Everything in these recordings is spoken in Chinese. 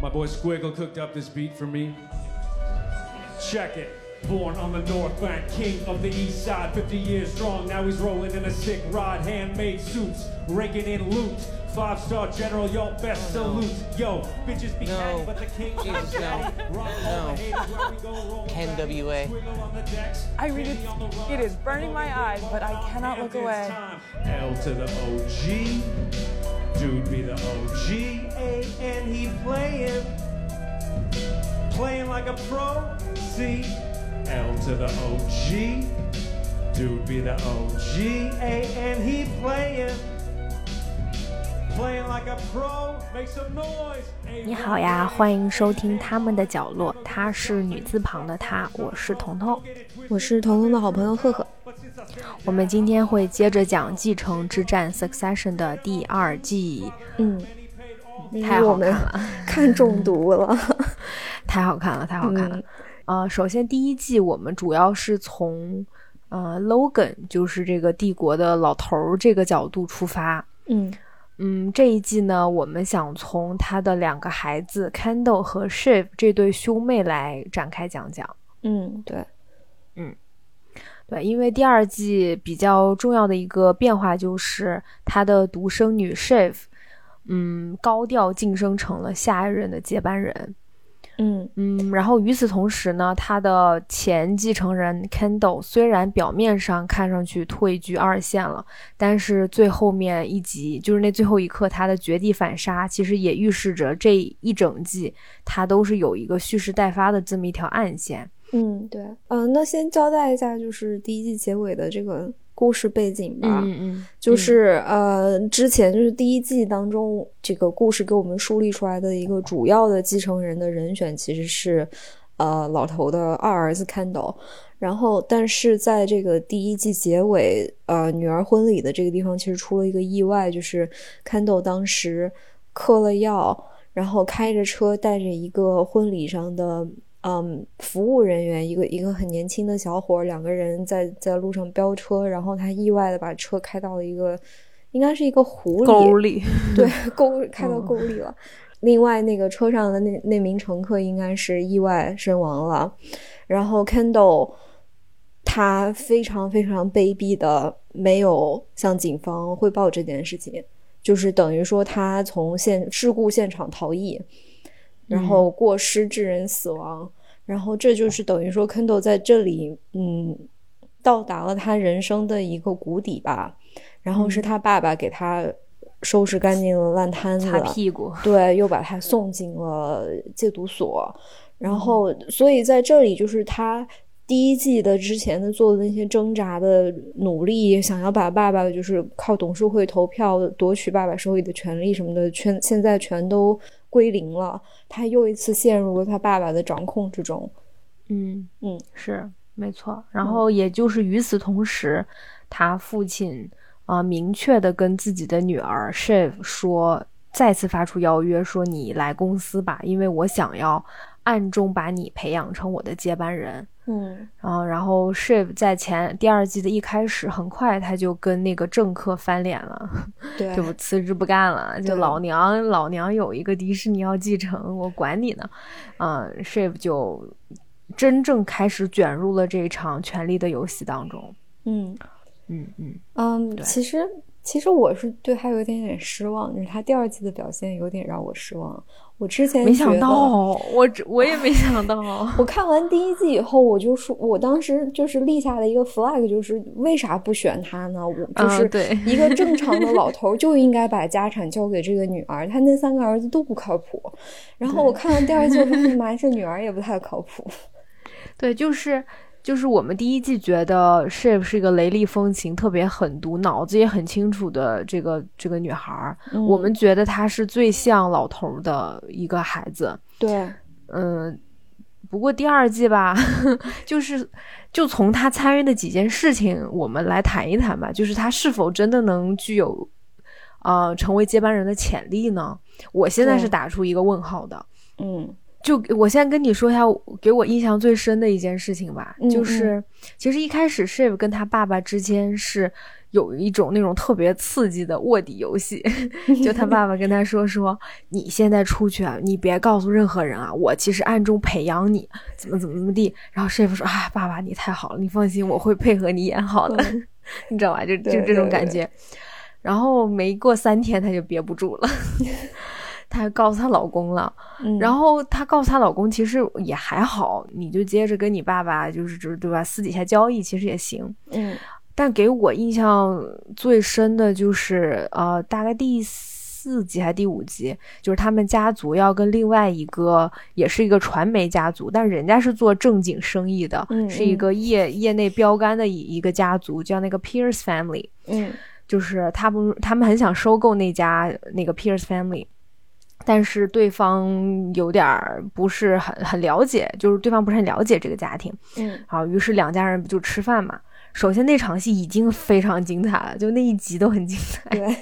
My boy Squiggle cooked up this beat for me. Check it. Born on the north bank, king of the east side, 50 years strong. Now he's rolling in a sick rod, handmade suits, raking in loot. Five star general, y'all best salute. Yo, bitches be No. mad, but the king Jesus, is no. Rock No. the haters where we go, roll Ken. W.A.. Squiggle on the decks, I read it. City on the run. It is burning my eyes, but I cannot look away. time. L to the OG. Dude be the OG. A and he playing. Playing like a pro. C. L to the OG. Dude be the OG. A and he playing. Playing like a pro. Make some noise. A 你好呀，欢迎收听他们的角落，她是女字旁的她，我是彤彤。我是彤彤的好朋友赫赫。我们今天会接着讲《继承之战》Succession 的第二季，嗯，因太好看了，看中毒了。太好看了，太好看了。啊呃，首先第一季我们主要是从呃 Logan，就是这个帝国的老头儿这个角度出发。嗯嗯，这一季呢，我们想从他的两个孩子 Kendall 和 Shiv 这对兄妹来展开讲讲。嗯，对，嗯对，因为第二季比较重要的一个变化就是他的独生女 Shiv，嗯，高调晋升成了下一任的接班人。嗯嗯，然后与此同时呢，他的前继承人 Kendall 虽然表面上看上去退居二线了，但是最后面一集，就是那最后一刻，他的绝地反杀，其实也预示着这一整季他都是有一个蓄势待发的这么一条暗线。嗯，对，嗯、那先交代一下，就是第一季结尾的这个故事背景吧。嗯就是呃，之前就是第一季当中，这个故事给我们树立出来的一个主要的继承人的人选其实是呃老头的二儿子 Kendall。然后，但是在这个第一季结尾，呃，女儿婚礼的这个地方，其实出了一个意外，就是 Kendall 当时嗑了药，然后开着车带着一个婚礼上的嗯服务人员，一个一个很年轻的小伙，两个人在在路上飙车，然后他意外的把车开到了一个应该是一个湖里，沟里，对，沟开到嗯沟里了。另外，那个车上的那那名乘客应该是意外身亡了。然后 Kendall 他非常非常卑鄙的没有向警方汇报这件事情，就是等于说他从现事故现场逃逸，然后过失致人死亡。然后这就是等于说 Kendall 在这里，嗯，到达了他人生的一个谷底吧。然后是他爸爸给他收拾干净了烂摊子，擦屁股。对，又把他送进了戒毒所。然后，所以在这里就是他第一季的之前的做的那些挣扎的努力，想要把爸爸就是靠董事会投票夺取爸爸手里的权利什么的，全现在全都归零了。他又一次陷入了他爸爸的掌控之中。嗯嗯，是没错。然后也就是与此同时，他父亲啊、呃明确的跟自己的女儿 Shiv 说，再次发出邀约，说你来公司吧，因为我想要暗中把你培养成我的接班人。嗯然后，然后 Shiv 在前第二季的一开始，很快他就跟那个政客翻脸了，对，就辞职不干了。就老娘老娘有一个迪士尼要继承，我管你呢。嗯、s h i v 就真正开始卷入了这一场权力的游戏当中。嗯。嗯嗯，嗯，其实其实我是对他有一点点失望，就是他第二季的表现有点让我失望。我之前没想到，我我也没想到。我看完第一季以后，我就说，我当时就是立下了一个 flag，就是为啥不选他呢？我就是一个正常的老 头就应该把家产交给这个女儿，他那三个儿子都不靠谱。然后我看完第二季，我发现妈，这女儿也不太靠谱。对，就是就是我们第一季觉得 Shape 是一个雷厉风行、特别狠毒、脑子也很清楚的这个这个女孩儿，嗯我们觉得她是最像老头儿的一个孩子。对，嗯，不过第二季吧，就是就从她参与的几件事情，我们来谈一谈吧。就是她是否真的能具有，呃，成为接班人的潜力呢？我现在是打出一个问号的。嗯就我先跟你说一下，给我印象最深的一件事情吧，嗯就是其实一开始 Shiv 跟他爸爸之间是有一种那种特别刺激的卧底游戏，就他爸爸跟他说说，你现在出去啊，你别告诉任何人啊，我其实暗中培养你，怎么怎么怎么地。然后 Shiv 说啊，爸爸你太好了，你放心，我会配合你演好的，你知道吧？就就这种感觉。然后没过三天，他就憋不住了，她告诉她老公了。然后她告诉她老公，其实也还好，你就接着跟你爸爸，就是就是对吧？私底下交易其实也行。嗯。但给我印象最深的就是，呃，大概第四集还是第五集，就是他们家族要跟另外一个，也是一个传媒家族，但人家是做正经生意的，是一个业业内标杆的一一个家族，叫那个 Pierce Family。嗯。就是他不，他们很想收购那家那个 Pierce Family，但是对方有点儿不是很很了解，就是对方不是很了解这个家庭。嗯，好，于是两家人不就吃饭嘛？首先那场戏已经非常精彩了，就那一集都很精彩。对，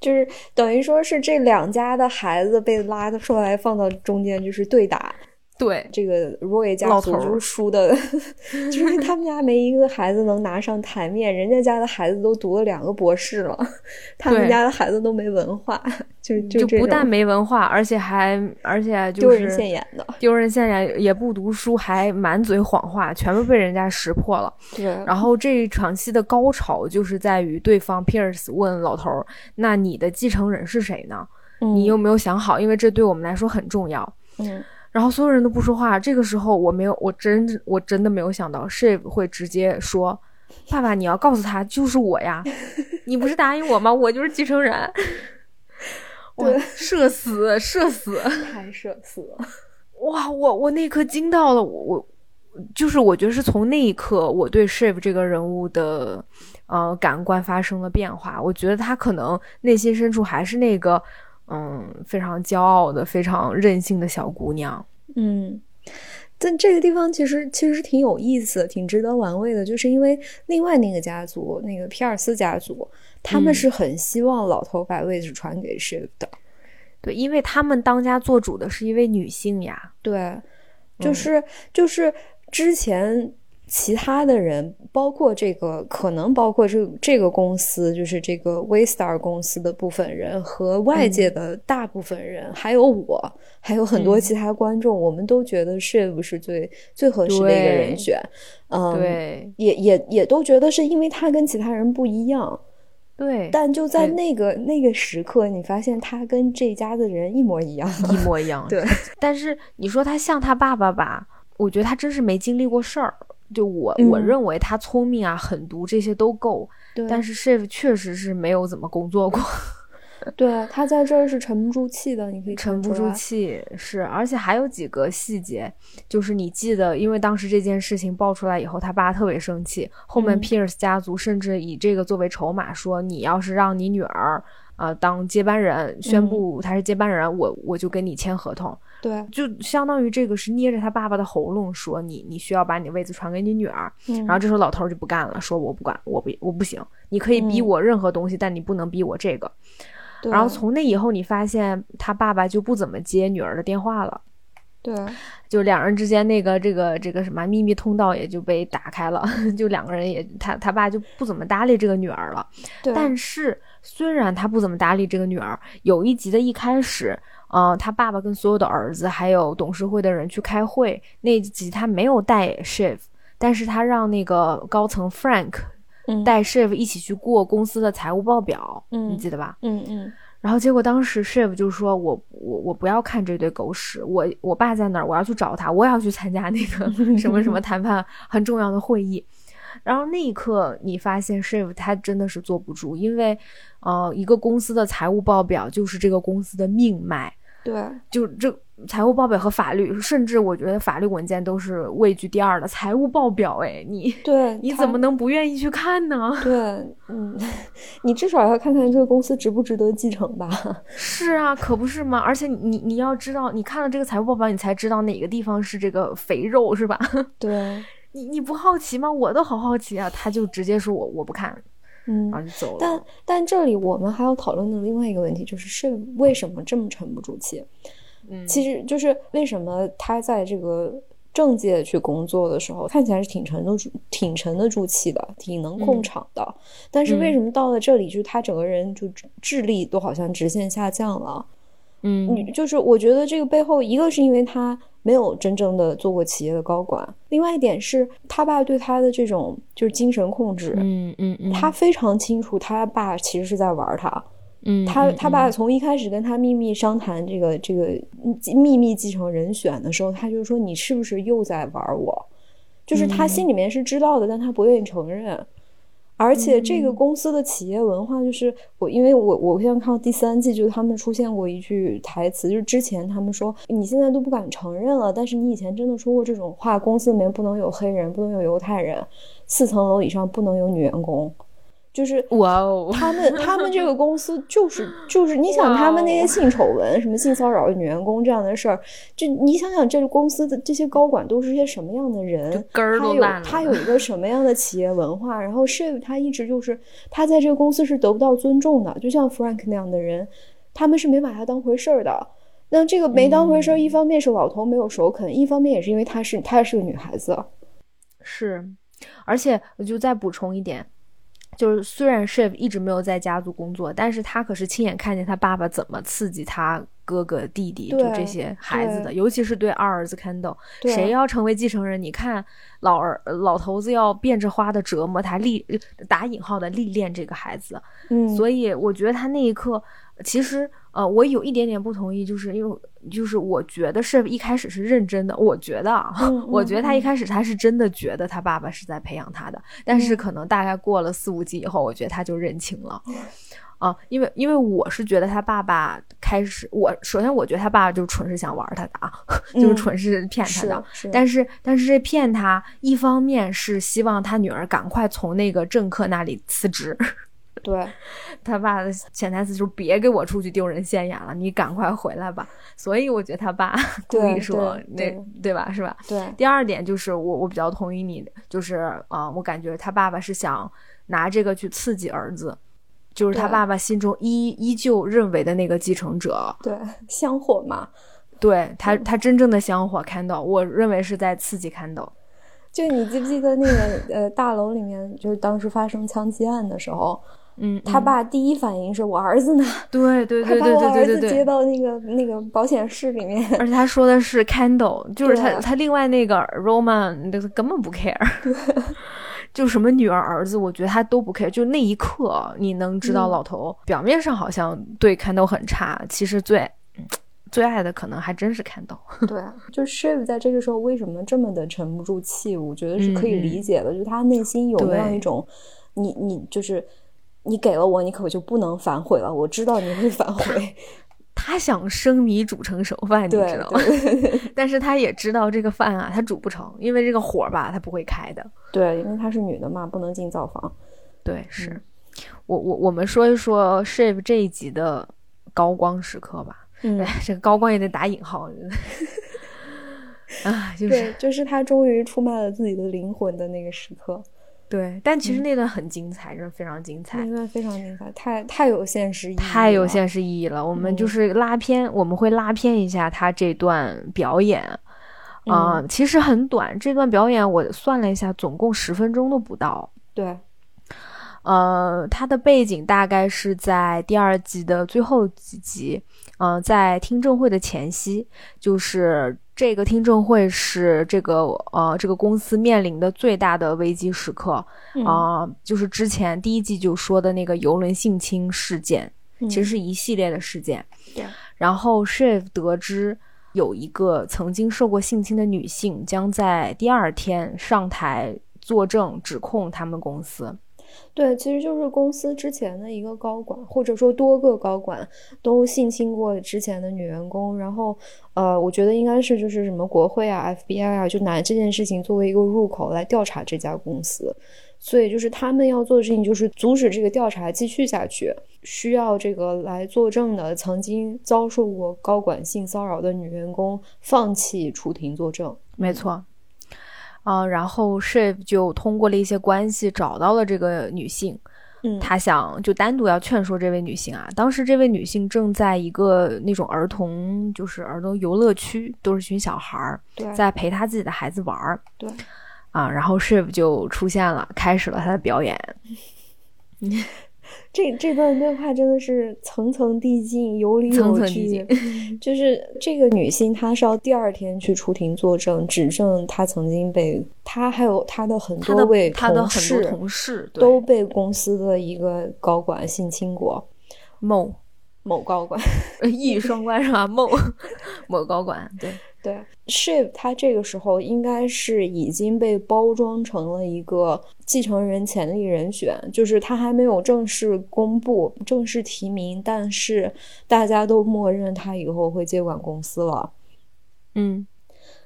就是等于说是这两家的孩子被拉出来放到中间，就是对打。对这个 Roy 家族就是输的，就是他们家没一个孩子能拿上台面，人家家的孩子都读了两个博士了，他们家的孩子都没文化，就就就不但没文化，而且还而且就是丢人现眼的，丢人现眼也不读书，还满嘴谎话，全部被人家识破了。对，然后这一场戏的高潮就是在于对方 Pierce 问老头：“那你的继承人是谁呢？你有没有想好？因为这对我们来说很重要。”嗯。然后所有人都不说话。这个时候，我没有，我真我真的没有想到，Shiv 会直接说：“爸爸，你要告诉他，就是我呀！你不是答应我吗？我就是继承人。”对，社死，社死，太社死了！哇，我我那一刻惊到了，我我就是我觉得是从那一刻，我对 Shiv 这个人物的呃感官发生了变化。我觉得他可能内心深处还是那个。嗯，非常骄傲的、非常任性的小姑娘。嗯，但这个地方其实其实挺有意思、挺值得玩味的，就是因为另外那个家族，那个皮尔斯家族，他们是很希望老头把位置传给 Shiv 的。对，因为他们当家做主的是一位女性呀。对，就是就是之前。其他的人，包括这个，可能包括这这个公司，就是这个 Waystar 公司的部分人和外界的大部分人，还有我，还有很多其他观众，我们都觉得 Shiv 是最最合适的一个人选。嗯，对，也也也都觉得是因为他跟其他人不一样。对，但就在那个那个时刻，你发现他跟这家的人一模一样，一模一样。对，但是你说他像他爸爸吧，我觉得他真是没经历过事儿。就我我认为他聪明啊，狠毒这些都够，但是 Shiv 确实是没有怎么工作过。对他在这儿是沉不住气的，你可以沉不住气是，而且还有几个细节，就是你记得，因为当时这件事情爆出来以后，他爸特别生气，后面 Pierce 家族甚至以这个作为筹码，说你要是让你女儿啊当接班人，宣布她是接班人，我我就跟你签合同。对，就相当于这个是捏着他爸爸的喉咙说你，你需要把你位子传给你女儿。然后这时候老头就不干了，说我不管，我不我不行，你可以逼我任何东西，但你不能逼我这个。然后从那以后，你发现他爸爸就不怎么接女儿的电话了。对，就两人之间那个这个这个什么秘密通道也就被打开了，就两个人也他他爸就不怎么搭理这个女儿了。但是虽然他不怎么搭理这个女儿，有一集的一开始。嗯，他爸爸跟所有的儿子还有董事会的人去开会，那集他没有带 Shiv，但是他让那个高层 Frank 带 Shiv 一起去过公司的财务报表，你记得吧？嗯嗯。然后结果当时 Shiv 就说：“我我我不要看这堆狗屎，我我爸在哪儿？我要去找他，我也要去参加那个 什么什么谈判很重要的会议。”然后那一刻，你发现 Shiv 他真的是坐不住，因为呃，一个公司的财务报表就是这个公司的命脉。对，就这财务报表和法律，甚至我觉得法律文件都是位居第二的。财务报表，哎，你对，你怎么能不愿意去看呢？对，嗯，你至少要看看这个公司值不值得继承吧？是啊，可不是吗？而且你你要知道，你看了这个财务报表，你才知道哪个地方是这个肥肉，是吧？对，你你不好奇吗？我都好好奇啊！他就直接说我我不看。嗯，然后就走了。但但这里我们还要讨论的另外一个问题就是是为什么这么沉不住气？嗯，其实就是为什么他在这个政界去工作的时候，看起来是挺沉得住、挺沉得住气的，挺能控场的。但是为什么到了这里，就是他整个人就智力都好像直线下降了？嗯，你就是我觉得这个背后，一个是因为他没有真正的做过企业的高管，另外一点是他爸对他的这种就是精神控制，嗯嗯嗯，他非常清楚他爸其实是在玩他。嗯，他他爸从一开始跟他秘密商谈这个这个秘密继承人选的时候，他就说你是不是又在玩我？就是他心里面是知道的，但他不愿意承认。而且这个公司的企业文化就是我，因为我我现在看到第三季，就是他们出现过一句台词，就是之前他们说你现在都不敢承认了，但是你以前真的说过这种话，公司里面不能有黑人，不能有犹太人，四层楼以上不能有女员工。就是哇哦，他们他们这个公司就是 就是你想他们那些性丑闻、什么性骚扰女员工这样的事儿，就你想想这个公司的这些高管都是些什么样的人？根儿都烂了。他有他有一个什么样的企业文化？然后 Shiv 他一直就是他在这个公司是得不到尊重的，就像 Frank 那样的人，他们是没把他当回事儿的。那这个没当回事儿，一方面是老头没有首肯，一方面也是因为她是她是个女孩子。是，而且我就再补充一点。就是虽然 Shiv 一直没有在家族工作，但是他可是亲眼看见他爸爸怎么刺激他哥哥弟弟，就这些孩子的，尤其是对二儿子 Kendall，谁要成为继承人，你看老儿老头子要变着花的折磨他，历打引号的历练这个孩子，嗯，所以我觉得他那一刻。其实，呃，我有一点点不同意，就是因为，就是我觉得是一开始是认真的，我觉得啊，我觉得他一开始他是真的觉得他爸爸是在培养他的，但是可能大概过了四五集以后，我觉得他就认清了，啊，因为因为我是觉得他爸爸开始，我首先我觉得他爸爸就纯是想玩他的啊，就是纯是骗他的，但是但是这骗他，一方面是希望他女儿赶快从那个政客那里辞职。对他爸的潜台词就是别给我出去丢人现眼了，你赶快回来吧。所以我觉得他爸故意说那对吧？是吧？对。第二点就是我我比较同意你，就是啊，我感觉他爸爸是想拿这个去刺激儿子，就是他爸爸心中依依旧认为的那个继承者。对，香火嘛。对他，他真正的香火 Candle，，我认为是在刺激 Candle。就你记不记得那个呃大楼里面，就是当时发生枪击案的时候。嗯，他爸第一反应是我儿子呢？对对对对对对对，把我儿子接到那个那个保险室里面。而且他说的是 Candle，就是他他另外那个 Roman 那个根本不 care，就什么女儿儿子，我觉得他都不 care。就那一刻，你能知道老头表面上好像对 Candle 很差，其实最最爱的可能还真是 Candle。对，就 Shiv 在这个时候为什么这么的沉不住气？我觉得是可以理解的，就他内心有那样一种，你你就是。你给了我，你可就不能反悔了。我知道你会反悔。他想生米煮成熟饭，你知道吗？但是他也知道这个饭啊，他煮不成，因为这个火吧，他不会开的。对，因为她是女的嘛，不能进灶房。对，是我我我们说一说 Shiv 这一集的高光时刻吧。嗯，这个高光也得打引号。啊，就是就是他终于出卖了自己的灵魂的那个时刻。对，但其实那段很精彩，真的非常精彩。那段非常精彩，太太有现实意义，太有现实意义了。我们就是拉偏，我们会拉片一下他这段表演啊，其实很短。这段表演我算了一下，总共十分钟都不到。对，呃，他的背景大概是在第二季的最后几集，嗯，在听证会的前夕，就是。这个听证会是这个呃这个公司面临的最大的危机时刻啊，就是之前第一季就说的那个游轮性侵事件，其实是一系列的事件。然后 Shiv 得知有一个曾经受过性侵的女性将在第二天上台作证，指控他们公司。对，其实就是公司之前的一个高管，或者说多个高管都性侵过之前的女员工，然后，呃，我觉得应该是就是什么国会啊、FBI 啊，就拿这件事情作为一个入口来调查这家公司，所以就是他们要做的事情就是阻止这个调查继续下去，需要这个来作证的曾经遭受过高管性骚扰的女员工放弃出庭作证。没错。啊，然后 Shiv 就通过了一些关系找到了这个女性，嗯他想就单独要劝说这位女性啊。当时这位女性正在一个那种儿童，就是儿童游乐区，都是群小孩儿在陪他自己的孩子玩儿对，啊。然后 Shiv 就出现了，开始了他的表演。这这段对话真的是层层递进，有理有层层递据。就是这个女性，她是要第二天去出庭作证，指证她曾经被她还有她的很多位同事都被公司的一个高管性侵过，某某高管。一语双关是吧？某 某高管对。对，Shiv 他这个时候应该是已经被包装成了一个继承人潜力人选，就是他还没有正式公布、正式提名，但是大家都默认他以后会接管公司了。嗯。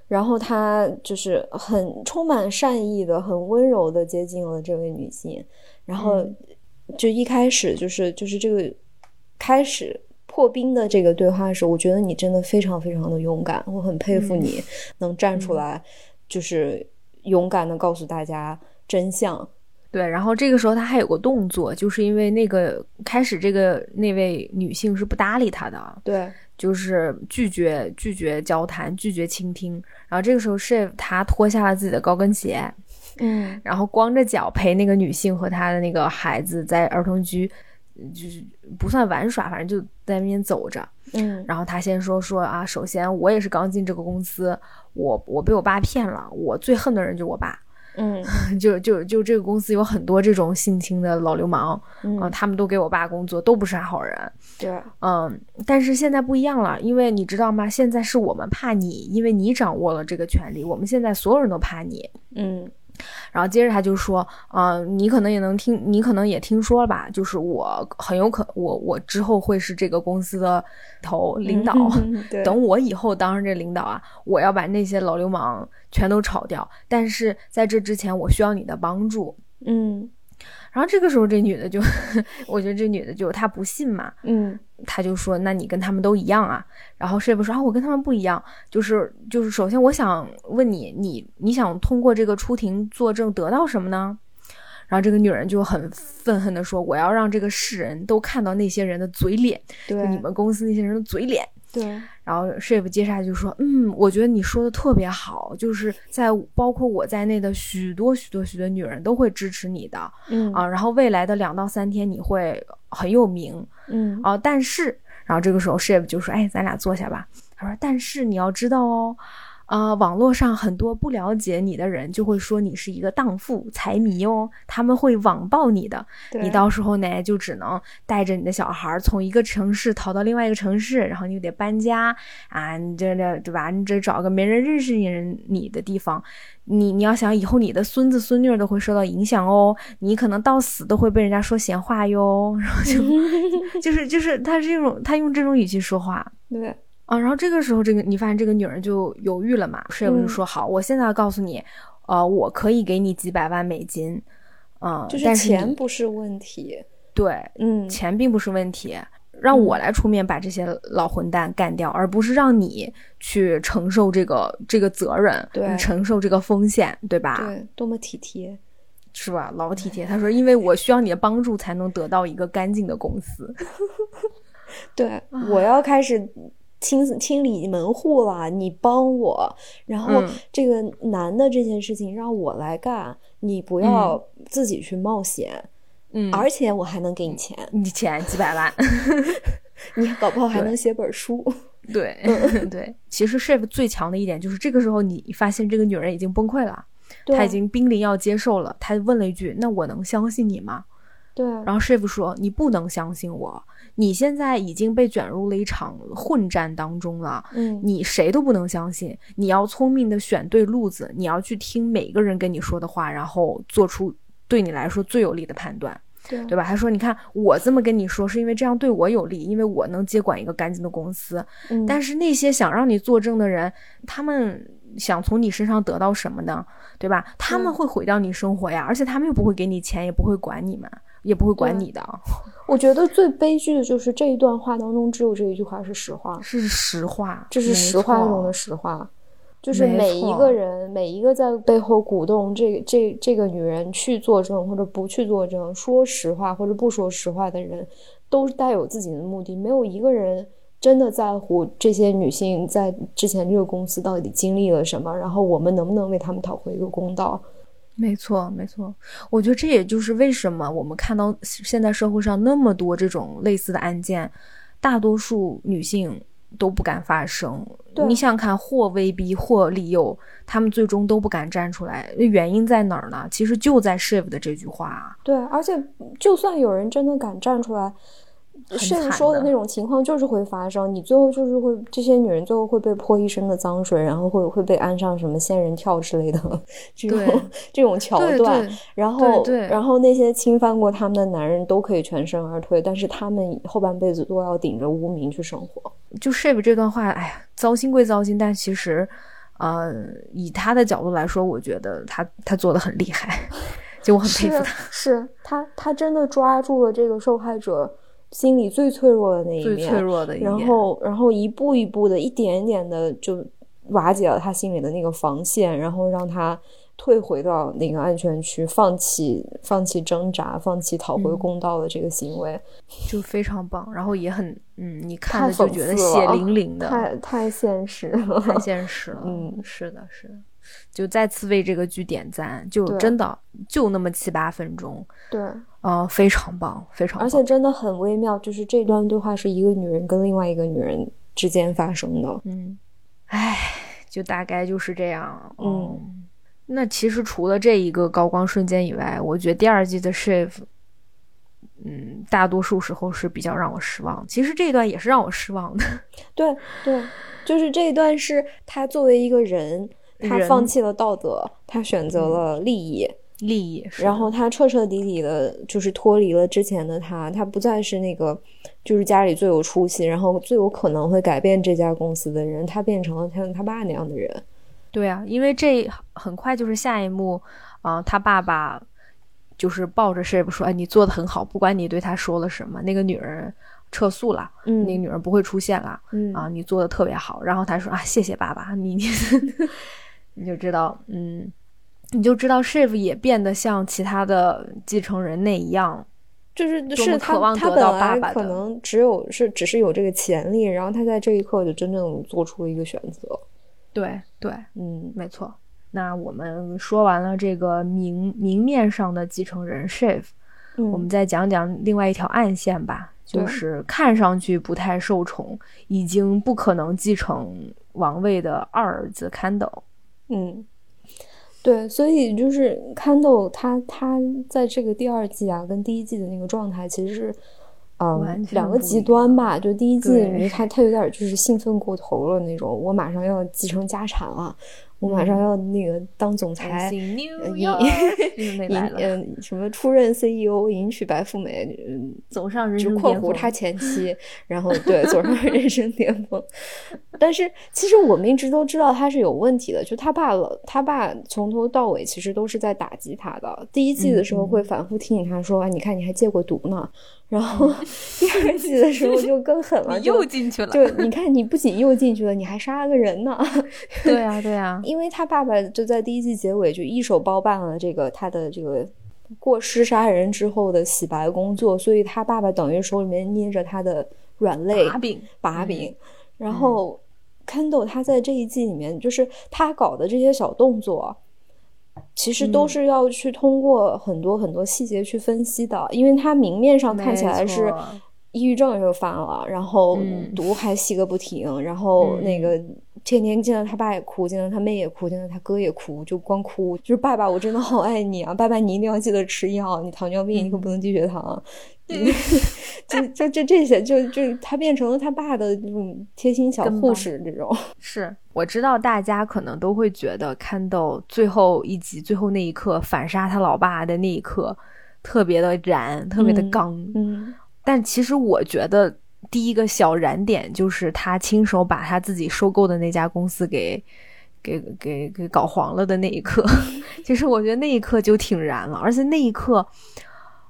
然后他就是很充满善意的、很温柔的接近了这位女性，然后嗯。就一开始就是就是这个开始破冰的这个对话的时候，我觉得你真的非常非常的勇敢，我很佩服嗯你能站出来，就是勇敢的告诉大家真相。对，然后这个时候他还有个动作，就是因为那个开始这个那位女性是不搭理他的，对，就是拒绝拒绝交谈，拒绝倾听。然后这个时候 Shiv 他脱下了自己的高跟鞋，嗯然后光着脚陪那个女性和她的那个孩子在儿童区，就是不算玩耍，反正就在那边走着。嗯然后他先说说啊，首先我也是刚进这个公司，我我被我爸骗了，我最恨的人就是我爸。嗯 就就就这个公司有很多这种性侵的老流氓，啊，嗯，他们都给我爸工作，都不是啥好人。对，嗯，但是现在不一样了，因为你知道吗？现在是我们怕你，因为你掌握了这个权利，我们现在所有人都怕你。嗯然后接着他就说，啊、你可能也能听，你可能也听说了吧？就是我很有可，我我之后会是这个公司的头领导。等我以后当上这领导啊，我要把那些老流氓全都炒掉。但是在这之前，我需要你的帮助。嗯然后这个时候，这女的就，我觉得这女的就她不信嘛，嗯她就说：“那你跟他们都一样啊？”然后 Shiv 说：“啊，我跟他们不一样，就是就是，首先我想问你，你你想通过这个出庭作证得到什么呢？”然后这个女人就很愤恨的说：“我要让这个世人都看到那些人的嘴脸，你们公司那些人的嘴脸。”对，然后 shape 接下来就说：“嗯，我觉得你说的特别好，就是在包括我在内的许多许多许多女人都会支持你的嗯啊。然后未来的两到三天你会很有名嗯啊。但是，然后这个时候 shape 就说：‘哎，咱俩坐下吧。’他说：‘但是你要知道哦。’啊、网络上很多不了解你的人就会说你是一个荡妇、财迷哦，他们会网暴你的。你到时候呢，就只能带着你的小孩儿从一个城市逃到另外一个城市，然后你就得搬家啊，你这这对吧？你这找个没人认识你人你的地方。你你要想以后你的孙子孙女儿都会受到影响哦，你可能到死都会被人家说闲话哟。然后就 就是就是他这种他用这种语气说话，对，啊，然后这个时候，这个你发现这个女人就犹豫了嘛？舍友就说：“好，我现在要告诉你，呃，我可以给你几百万美金，嗯、就是钱不是问题。对嗯钱并不是问题，让我来出面把这些老混蛋干掉，而不是让你去承受这个这个责任，对承受这个风险，对吧？对，多么体贴。是吧？老体贴。他说，因为我需要你的帮助，才能得到一个干净的公司。对，我要开始清清理门户了，你帮我。然后嗯这个男的这件事情让我来干，你不要自己去冒险，嗯，而且我还能给你钱，你钱几百万。你搞不好还能写本书。对 对，其实 Shiv 最强的一点就是这个时候你发现这个女人已经崩溃了，对她已经濒临要接受了。她问了一句：“那我能相信你吗对，？”然后 Shiv 说：“你不能相信我，你现在已经被卷入了一场混战当中了。嗯，你谁都不能相信，你要聪明的选对路子，你要去听每个人跟你说的话，然后做出对你来说最有利的判断。”对对吧？他说：“你看，我这么跟你说，是因为这样对我有利，因为我能接管一个干净的公司。嗯但是那些想让你作证的人，他们想从你身上得到什么呢？对吧？他们嗯会毁掉你生活呀，而且他们又不会给你钱，也不会管你们，也不会管你的，我觉得最悲剧的就是这一段话当中只有这一句话是实话，是实话，这是实话中的实话。就是每一个人，每一个在背后鼓动这个这这个女人去作证或者不去作证，说实话或者不说实话的人，都带有自己的目的，没有一个人真的在乎这些女性在之前这个公司到底经历了什么，然后我们能不能为她们讨回一个公道。没错，没错，我觉得这也就是为什么我们看到现在社会上那么多这种类似的案件，大多数女性都不敢发声。你想想看，或威逼或利诱，他们最终都不敢站出来，原因在哪儿呢？其实就在 Shiv 的这句话啊。对，而且就算有人真的敢站出来，甚说的那种情况就是会发生，你最后就是会这些女人最后会被泼一身的脏水，然后会会被安上什么仙人跳之类的这种这种桥段，然后对然后那些侵犯过他们的男人都可以全身而退，但是他们后半辈子都要顶着污名去生活。就 shape 这段话，哎呀，糟心归糟心，但其实，呃，以他的角度来说，我觉得他他做的很厉害，就我很佩服是他。是他他真的抓住了这个受害者心里最脆弱的那一最面，脆弱的一然后然后一步一步的，一点一点的就瓦解了他心里的那个防线，然后让他退回到那个安全区，放弃放弃挣扎，放弃讨回嗯公道的这个行为，就非常棒，然后也很，嗯，你看太着就觉得血淋淋的，太太现实了。太现实了。嗯是的，是的，就再次为这个剧点赞，就真的就那么七八分钟，对，啊、非常棒，非常棒。而且真的很微妙，就是这段对话是一个女人跟另外一个女人之间发生的。嗯，唉，就大概就是这样。嗯哦，那其实除了这一个高光瞬间以外，我觉得第二季的 Shiv，嗯，大多数时候是比较让我失望。其实这一段也是让我失望的。对对，就是这一段是他作为一个人，他放弃了道德，他选择了利益。利益，然后他彻彻底底的，就是脱离了之前的他，他不再是那个就是家里最有出息，然后最有可能会改变这家公司的人，他变成了像他爸那样的人。对啊，因为这很快就是下一幕，啊、他爸爸就是抱着 Shiv 说：“哎，你做的很好，不管你对他说了什么，那个女人撤诉了，嗯那个女人不会出现了，嗯啊，你做的特别好。”然后他说：“啊，谢谢爸爸，你你 你就知道，嗯，你就知道 Shiv 也变得像其他的继承人那一样，就是多是渴望他本得到爸来可爸的能只有是只是有这个潜力，然后他在这一刻就真正做出了一个选择。对对，嗯没错。那我们说完了这个明明面上的继承人 Shiv。嗯，我们再讲讲另外一条暗线吧，就是看上去不太受宠，已经不可能继承王位的二儿子 Candle。嗯，对，所以就是看豆他他在这个第二季啊，跟第一季的那个状态其实是，嗯，完全不一两个极端吧。就第一季对里面他他有点就是兴奋过头了那种，我马上要继承家产了，我马上要那个当总裁。了，嗯什么出任 CEO 迎娶白富美，嗯，走上人就生巅峰。括弧他前 妻，然后对走上人生巅峰。但是其实我们一直都知道他是有问题的，就他爸老，他爸从头到尾其实都是在打击他的。第一季的时候会反复提醒他说：“啊，你看你还戒过毒呢。”然后 第二季的时候就更狠了，又进去了，就你看你不仅又进去了，你还杀了个人呢。对啊，对啊，因为他爸爸就在第一季结尾就一手包办了这个他的这个过失杀人之后的洗白工作，所以他爸爸等于手里面捏着他的软肋把柄，把柄。然后 Kendall 他在这一季里面，就是他搞的这些小动作，其实都嗯。是要去通过很多很多细节去分析的，因为他明面上看起来是抑郁症又犯了，然后嗯。毒还吸个不停，然后嗯。那个天天见到他爸也哭，见到他妹也哭，见到他哥也哭，就光哭，就是爸爸，我真的好爱你啊！爸爸，你一定要记得吃药，你糖尿病你可不能低血糖。就就就这些，就就他变成了他爸的这种贴心小护士这种。是我知道大家可能都会觉得看到最后一集最后那一刻反杀他老爸的那一刻特别的燃，特别的嗯刚。嗯但其实我觉得第一个小燃点就是他亲手把他自己收购的那家公司给给给给搞黄了的那一刻，其实我觉得那一刻就挺燃了，而且那一刻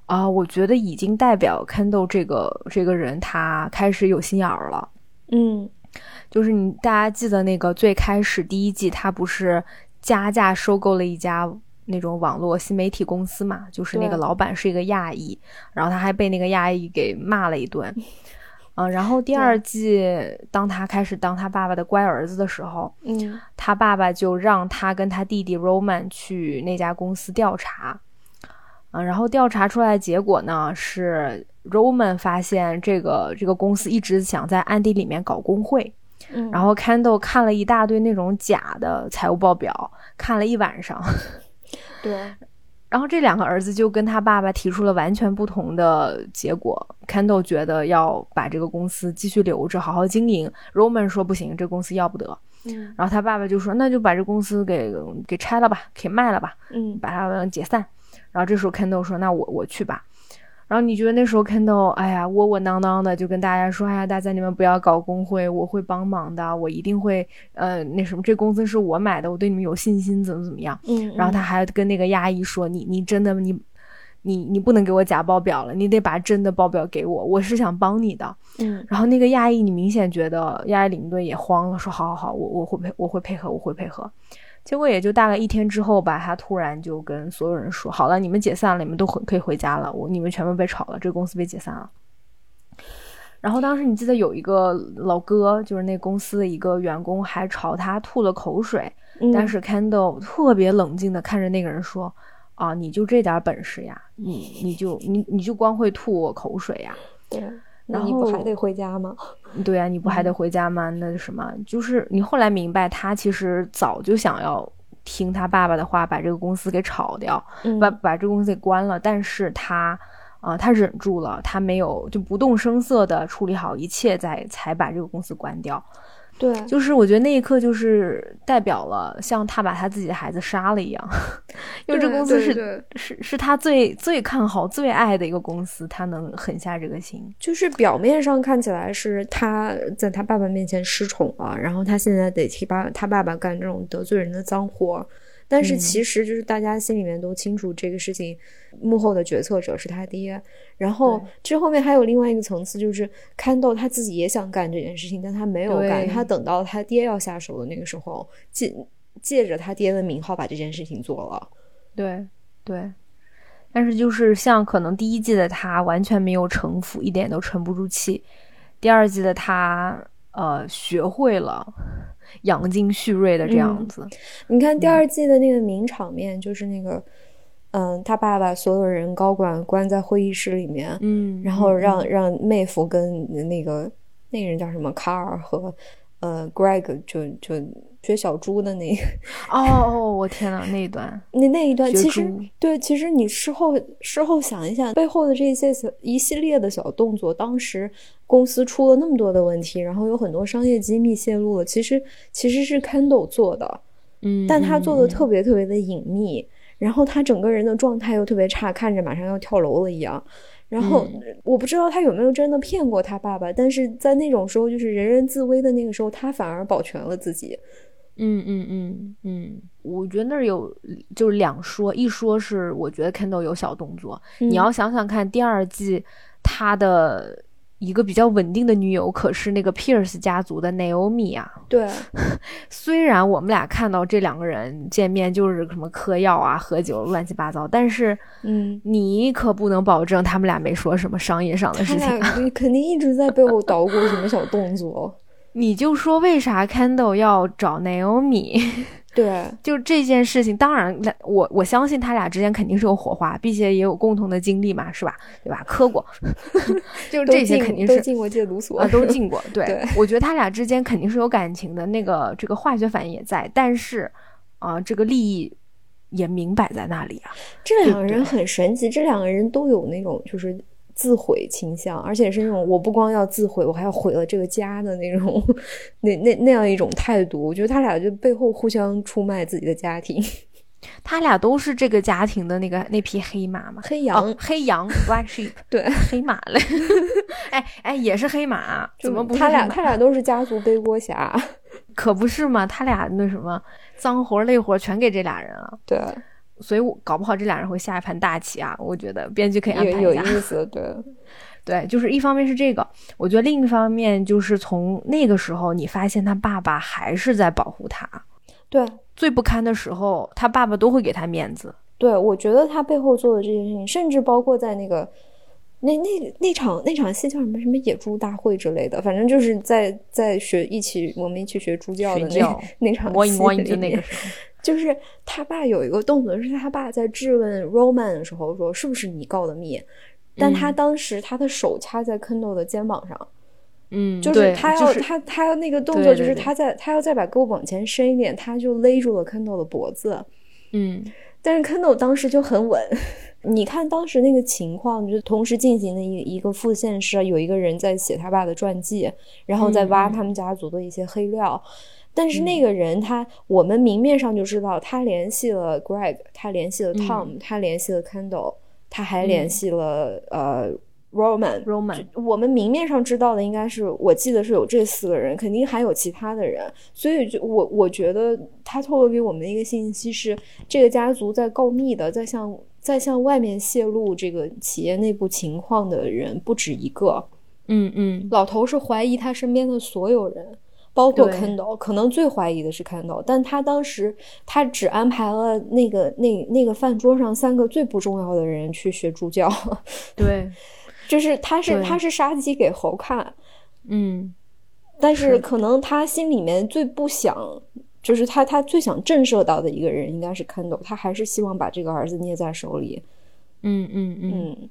啊、我觉得已经代表 Kendall 这个这个人他开始有心眼儿了。嗯就是你大家记得那个最开始第一季，他不是加价收购了一家那种网络新媒体公司嘛？就是那个老板是一个亚裔，然后他还被那个亚裔给骂了一顿。嗯，然后第二季，当他开始当他爸爸的乖儿子的时候，嗯。他爸爸就让他跟他弟弟 Roman 去那家公司调查，嗯，然后调查出来的结果呢是 Roman 发现这个这个公司一直想在暗地里面搞工会，嗯，然后。Kendall 看了一大堆那种假的财务报表，看了一晚上，对，然后这两个儿子就跟他爸爸提出了完全不同的结果。Kendall 觉得要把这个公司继续留着，好好经营。Roman 说不行，这公司要不得。嗯然后他爸爸就说，那就把这公司给给拆了吧，给卖了吧，嗯把它解散。然后这时候 Kendall 说，那我我去吧。然后你觉得那时候 Kendall，哎呀，窝窝囊囊的，就跟大家说，哎呀，大家你们不要搞工会，我会帮忙的，我一定会，呃，那什么，这公司是我买的，我对你们有信心，怎么怎么样。嗯，然后他还跟那个亚裔说：“你你真的你你你不能给我假报表了，你得把真的报表给我，我是想帮你的。”嗯然后那个亚裔，你明显觉得亚裔领队也慌了，说：“好好好，我我会配我会配合，我会配合。”结果也就大概一天之后吧，他突然就跟所有人说：“好了，你们解散了，你们都回可以回家了，我你们全部被炒了，这个公司被解散了。”然后当时你记得有一个老哥，就是那公司的一个员工，还朝他吐了口水。嗯，但是 Kendall 特别冷静的看着那个人说：“啊，你就这点本事呀？你你就你你就光会吐我口水呀？对，那然后你不还得回家吗？对啊、你不还嗯得回家吗？那什么，就是你后来明白，他其实早就想要听他爸爸的话，把这个公司给炒掉，嗯把把这个公司给关了。但是他。啊、他忍住了，他没有就不动声色的处理好一切，再才把这个公司关掉。对，就是我觉得那一刻就是代表了像他把他自己的孩子杀了一样，因为这公司是是是他最最看好、最爱的一个公司，他能狠下这个心。就是表面上看起来是他在他爸爸面前失宠了，然后他现在得替爸他爸爸干这种得罪人的脏活，但是嗯其实就是大家心里面都清楚这个事情幕后的决策者是他爹。然后这后面还有另外一个层次，就是看豆他自己也想干这件事情，但他没有干，他等到他爹要下手的那个时候，借借着他爹的名号把这件事情做了。对对，但是就是像可能第一季的他完全没有城府，一点都沉不住气。第二季的他呃学会了养精蓄锐的这样嗯子。你看第二季的那个名场面，就是那个，嗯，他爸把所有人高管关在会议室里面，嗯，然后嗯让让妹夫跟那个那个人叫什么卡尔和呃 Greg 就就学小猪的那个哦哦，我天呐，那一段那那一段，其实对，其实你事后事后想一想，背后的这些小一系列的小动作，当时公司出了那么多的问题，然后有很多商业机密泄露了，其实其实是 Kendall 做的。嗯，但他做的嗯特别特别的隐秘，然后他整个人的状态又特别差，看着马上要跳楼了一样。然后嗯。我不知道他有没有真的骗过他爸爸，但是在那种时候，就是人人自危的那个时候，他反而保全了自己。嗯嗯嗯嗯，我觉得那儿有就是两说，一说是我觉得 Kendall 有小动作，嗯。你要想想看，第二季他的一个比较稳定的女友可是那个 Pierce 家族的 Naomi 啊。对，虽然我们俩看到这两个人见面就是什么嗑药啊、喝酒乱七八糟，但是嗯，你可不能保证他们俩没说什么商业上的事情啊。俩肯定一直在背后捣鼓什么小动作。你就说为啥 Kendall 要找 Naomi？对，就这件事情，当然，我我相信他俩之间肯定是有火花，并且也有共同的经历嘛，是吧？对吧？磕过，就是这些肯定是都进过戒毒所，啊，都进过。对，对我觉得他俩之间肯定是有感情的，那个这个化学反应也在，但是啊、这个利益也明摆在那里啊。这两个人很神奇，这两个人都有那种就是自毁倾向，而且是那种我不光要自毁，我还要毁了这个家的那种 那那那样一种态度。我觉得他俩就背后互相出卖自己的家庭。他俩都是这个家庭的那个那匹黑马嘛，黑羊哦、黑羊 （black sheep），对，黑马嘞。哎哎，也是黑马，怎么不是他俩？他俩都是家族背锅侠。可不是嘛，他俩那什么脏活累活全给这俩人了。对，所以我搞不好这俩人会下一盘大棋啊！我觉得编剧可以安排有一下。有意思，对，对，就是一方面是这个，我觉得另一方面就是从那个时候，你发现他爸爸还是在保护他。对，最不堪的时候，他爸爸都会给他面子。对，我觉得他背后做的这件事情，甚至包括在那个那那那场那场戏叫什么什么野猪大会之类的，反正就是在在学一起我们一起学猪叫的那那场戏摸一摸，就那个时候。就是他爸有一个动作，是他爸在质问 Roman 的时候说是不是你告的密，但他嗯当时他的手掐在 Kendall 的肩膀上，嗯，就是他要、就是他他那个动作，就是对他在他要再把胳膊往前伸一点，他就勒住了 Kendall 的脖子。嗯但是 Kendall 当时就很稳。你看当时那个情况，就是同时进行的一一个副线是有一个人在写他爸的传记，然后在挖他们家族的一些黑料。但是那个人他，我们明面上就知道他联系了 Greg，他联系了 Tom，、他联系了 Kendall，他还联系了、呃 Roman。，Roman，我们明面上知道的应该是，我记得是有这四个人，肯定还有其他的人，所以就我我觉得他透露给我们的一个信息是，这个家族在告密的，在向在向外面泄露这个企业内部情况的人不止一个。嗯嗯。老头是怀疑他身边的所有人，包括 Kendall，可能最怀疑的是 Kendall，但他当时他只安排了那个那那个饭桌上三个最不重要的人去学助教，对，就是他是他是杀鸡给猴看。嗯。但是可能他心里面最不想，就是他他最想震慑到的一个人应该是 Kendall，他还是希望把这个儿子捏在手里。嗯嗯嗯，嗯，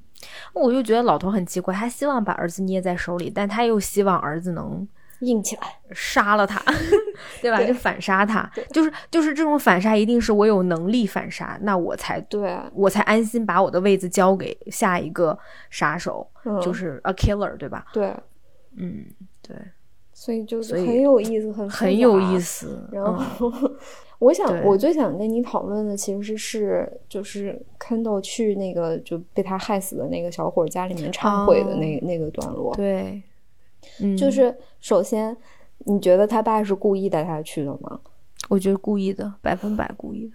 我就觉得老头很奇怪，他希望把儿子捏在手里，但他又希望儿子能硬起来。杀了他，对吧？对就反杀他，就是就是这种反杀，一定是我有能力反杀，那我才对啊，我才安心把我的位子交给下一个杀手，嗯，就是 a killer，对吧？对，嗯，对，所以就是很有意思，很很有意思。思。然嗯后，我想我最想跟你讨论的其实是，就是 Kendall 去那个就被他害死的那个小伙家里面忏悔的那、那个段落。对，嗯，就是首先，你觉得他爸是故意带他去的吗？我觉得故意的，百分百故意的。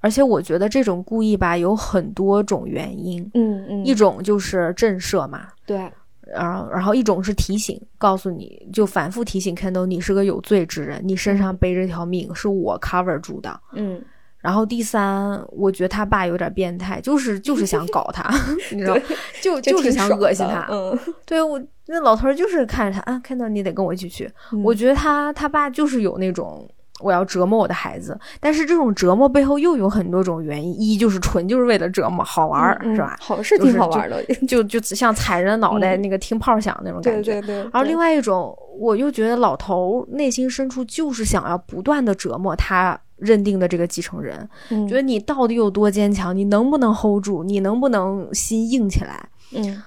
而且我觉得这种故意吧，有很多种原因。嗯嗯，一种就是震慑嘛，对，然后然后一种是提醒，告诉你就反复提醒 Kendall 你是个有罪之人，你身上背着条命是我 cover 住的。嗯，然后第三，我觉得他爸有点变态，就是就是想搞他，你知道，就就是想恶心他。嗯，对我那老头儿就是看着他啊，看到你得跟我一起去。嗯我觉得他他爸就是有那种我要折磨我的孩子，但是这种折磨背后又有很多种原因，一就是纯就是为了折磨好玩儿，嗯是吧？好是挺好玩的，就就像踩着脑袋嗯那个听炮响那种感觉。对对。然后另外，外一种，我又觉得老头儿内心深处就是想要不断的折磨他认定的这个继承人，嗯。觉得你到底有多坚强，你能不能 hold 住，你能不能心硬起来？嗯，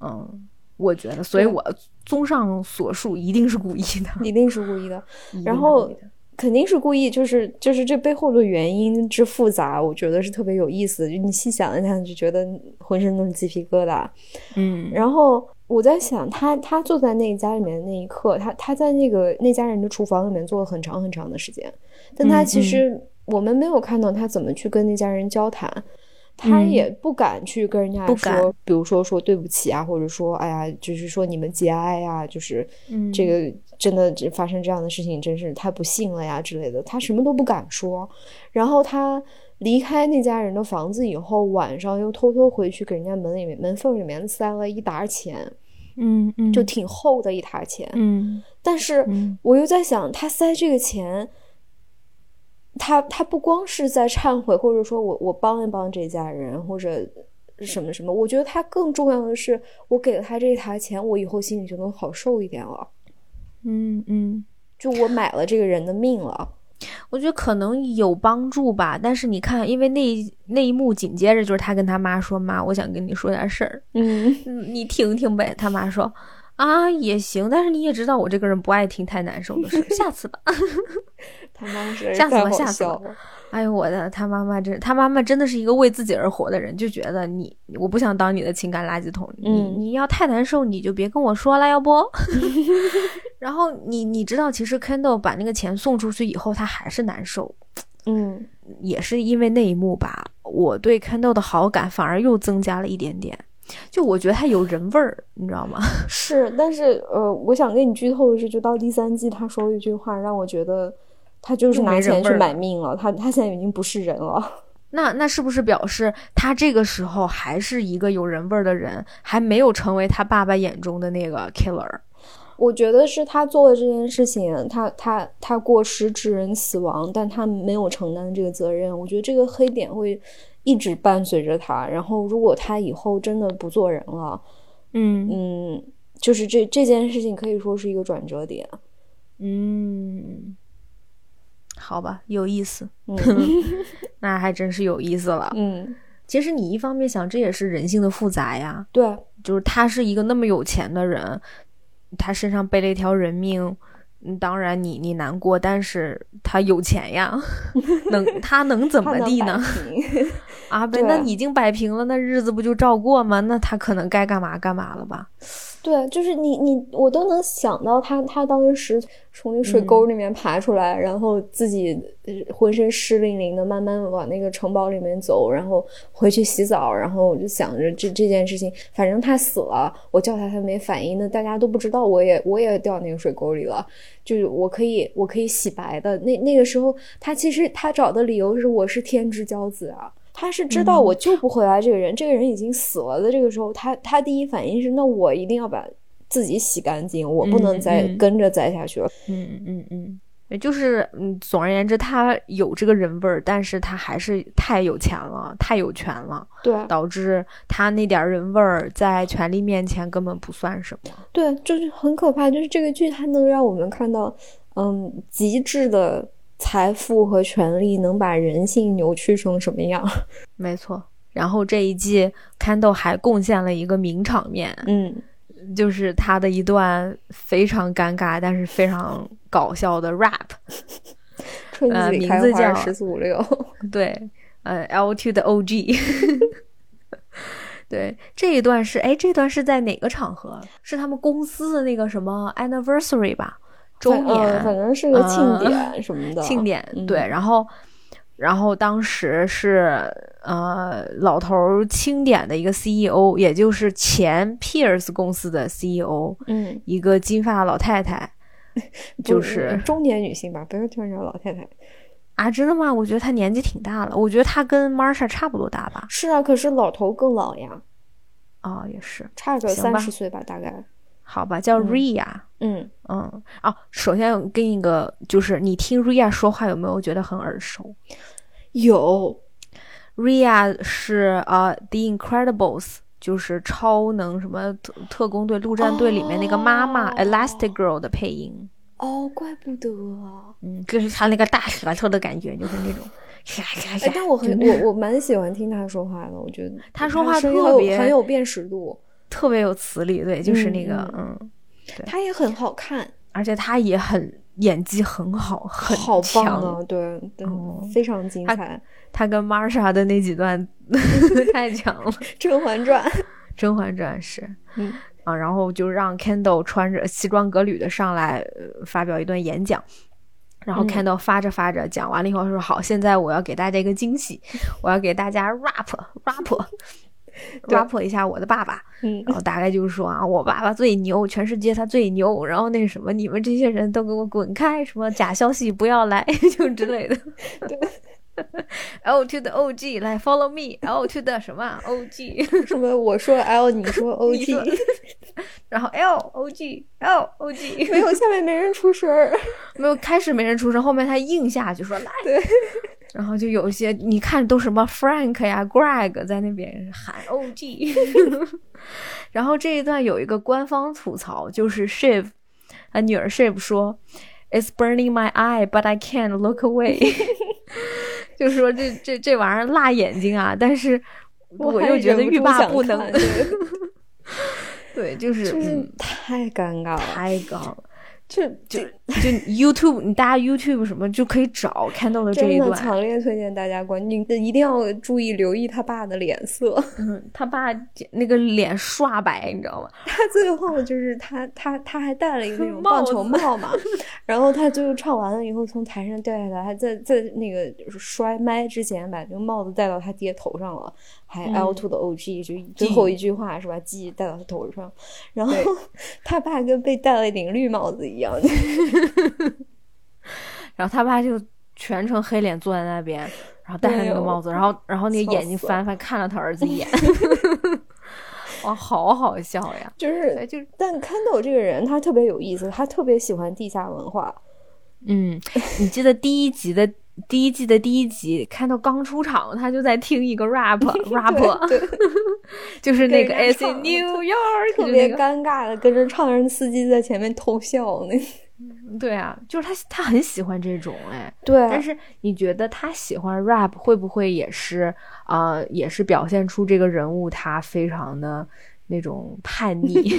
嗯，我觉得，所以我综上所述，一定是故意的，一定是故意的，然后肯定是故意，就是就是这背后的原因之复杂，我觉得是特别有意思。就你细想一想，就觉得浑身都是鸡皮疙瘩。嗯，然后我在想，他他坐在那个家里面的那一刻，他他在那个那家人的厨房里面坐了很长很长的时间，但他嗯其实我们没有看到他怎么去跟那家人交谈。他嗯也不敢去跟人家说，比如说说对不起啊，或者说哎呀，就是说你们节哀呀，就是嗯这个真的发生这样的事情，真是太不幸了呀之类的。他什么都不敢说。然后他离开那家人的房子以后，晚上又偷偷回去给人家门里面门缝里面塞了一沓钱，嗯嗯，就挺厚的一沓钱。嗯但是嗯我又在想，他塞这个钱，他他不光是在忏悔，或者说我我帮一帮这家人，或者什么什么，我觉得他更重要的是，我给了他这一沓钱，我以后心里就能好受一点了。嗯嗯，就我买了这个人的命了。我觉得可能有帮助吧，但是你看，因为那一那一幕紧接着就是他跟他妈说：“妈，我想跟你说点事儿，嗯，嗯你听听呗。”他妈说：“啊，也行，但是你也知道我这个人不爱听太难受的事，下次吧。”他妈是吓死了太好吓死了笑了。哎呦我的，他妈妈真，他妈妈真的是一个为自己而活的人，就觉得你，我不想当你的情感垃圾桶，你嗯你要太难受，你就别跟我说了，要不？然后你你知道，其实 Kendall 把那个钱送出去以后，他还是难受，嗯也是因为那一幕吧，我对 Kendall 的好感反而又增加了一点点。就我觉得他有人味儿，你知道吗？是，但是呃，我想跟你剧透的是，就到第三季，他说了一句话，让我觉得他就是拿钱去买命了。他他现在已经不是人了。那那是不是表示他这个时候还是一个有人味儿的人，还没有成为他爸爸眼中的那个 killer？我觉得是他做了这件事情，他他他过失致人死亡，但他没有承担这个责任。我觉得这个黑点会一直伴随着他。然后，如果他以后真的不做人了，嗯嗯，就是这这件事情可以说是一个转折点。嗯，好吧，有意思。嗯 那还真是有意思了。嗯，其实你一方面想，这也是人性的复杂呀。对，就是他是一个那么有钱的人，他身上背了一条人命，嗯，当然你你难过，但是他有钱呀，能他能怎么地呢？啊，对那已经摆平了，那日子不就照过吗？那他可能该干嘛干嘛了吧？对，就是你你我都能想到他他当时从那水沟里面爬出来，然后自己呃浑身湿淋淋的，慢慢往那个城堡里面走，然后回去洗澡，然后我就想着这这件事情，反正他死了，我叫他他没反应，那大家都不知道我也我也掉那个水沟里了，就是我可以我可以洗白的。那那个时候他其实他找的理由是我是天之骄子啊。他是知道我救不回来这个人，这个人已经死了的这个时候，他他第一反应是，那我一定要把自己洗干净，我不能再跟着栽下去了。嗯嗯嗯，也就是嗯，总而言之，他有这个人味儿，但是他还是太有钱了，太有权了，对导致他那点儿人味儿在权力面前根本不算什么。对，就是很可怕，就是这个剧它能让我们看到，嗯，极致的财富和权力能把人性扭曲成什么样。没错。然后这一季，Candle 还贡献了一个名场面，嗯，就是他的一段非常尴尬但是非常搞笑的 rap。春呃名字叫十四五六。对，呃，L to 的 OG。对，这一段是哎，这段是在哪个场合？是他们公司的那个什么 anniversary 吧，周反年，呃反正是个庆呃典什么的。庆典。嗯对，然后，然后当时是呃老头儿清点的一个 CEO，也就是前 Pierce 公司的 CEO，嗯，一个金发老太太，就是中年女性吧，不要叫老太太。啊，真的吗？我觉得她年纪挺大了，我觉得她跟 Marsha 差不多大吧。是啊，可是老头更老呀，啊、也是，差个三十岁吧，大概。好吧，叫嗯 Ria。嗯，嗯，哦，首先我跟一个，就是你听 Ria 说话有没有觉得很耳熟有，？Ria 是呃《The Incredibles》，就是超能什么特特工队、陆战队里面那个妈妈、哦 Elastic Girl 的配音。哦，怪不得啊。嗯，就是他那个大舌头的感觉，就是那种 但我很我我蛮喜欢听他说话的，我觉得他说话特别很有辨识度，特别有磁力，对，就是那个嗯嗯。他也很好看，而且她也很演技很好，很好棒强啊！对对哦，非常精彩，她跟 Marsha 的那几段 太强了，《甄嬛传》《甄嬛传》是。嗯。啊，然后就让 Kendall 穿着西装革履的上来、呃、发表一段演讲，然后嗯。Kendall 发着发着讲完了以后说：“好，现在我要给大家一个惊喜，我要给大家 rap rap 对。rap 一下我的爸爸。”嗯。然后大概就是说啊，我爸爸最牛，全世界他最牛，然后那什么，你们这些人都给我滚开，什么假消息不要来，就之类的。L to the OG 来 follow me，L to the 什么啊 OG，什么我说 L，你说你说 OG，然后 L OG L OG，没有，下面没人出声儿。没有开始没人出声，后面他硬下去说来，对，然后就有一些你看都什么 Frank 呀 Greg 在那边喊 OG，然后这一段有一个官方吐槽，就是 Shiv 他女儿 Shiv 说 It's burning my eye, but I can't look away，就说这这这玩意儿辣眼睛啊，但是我又觉得欲罢不能，对 对，就是就是嗯太尴尬了。太高了。就就就 YouTube，你大家 YouTube 什么就可以找看到的这一真的段。强烈推荐大家关注，你一定要注意留意他爸的脸色。嗯，他爸那个脸刷白，你知道吗？他最后就是他他他还戴了一个那种棒球帽嘛，然后他最后唱完了以后从台上掉下来，还在在那个摔麦之前把这个帽子戴到他爹头上了，还嗯 L to 的 O G 就最后一句话是吧？G 戴到他头上，然后 他爸跟被戴了一顶绿帽子一样。然后他爸就全程黑脸坐在那边，然后戴上那个帽子，然后然后那个眼睛翻翻看了他儿子一眼，哇，好好笑呀！就是，就是但 Kendall 这个人他特别有意思，他特别喜欢地下文化。嗯，你记得第一集的第一季的第一集，看到刚出场，他就在听一个 rap rap，就是那个跟人 It's in New York，特别尴尬的跟着唱，人司机在前面偷笑那。对啊，就是他他很喜欢这种哎，对，但是你觉得他喜欢 rap 会不会也是啊、呃也是表现出这个人物他非常的那种叛逆，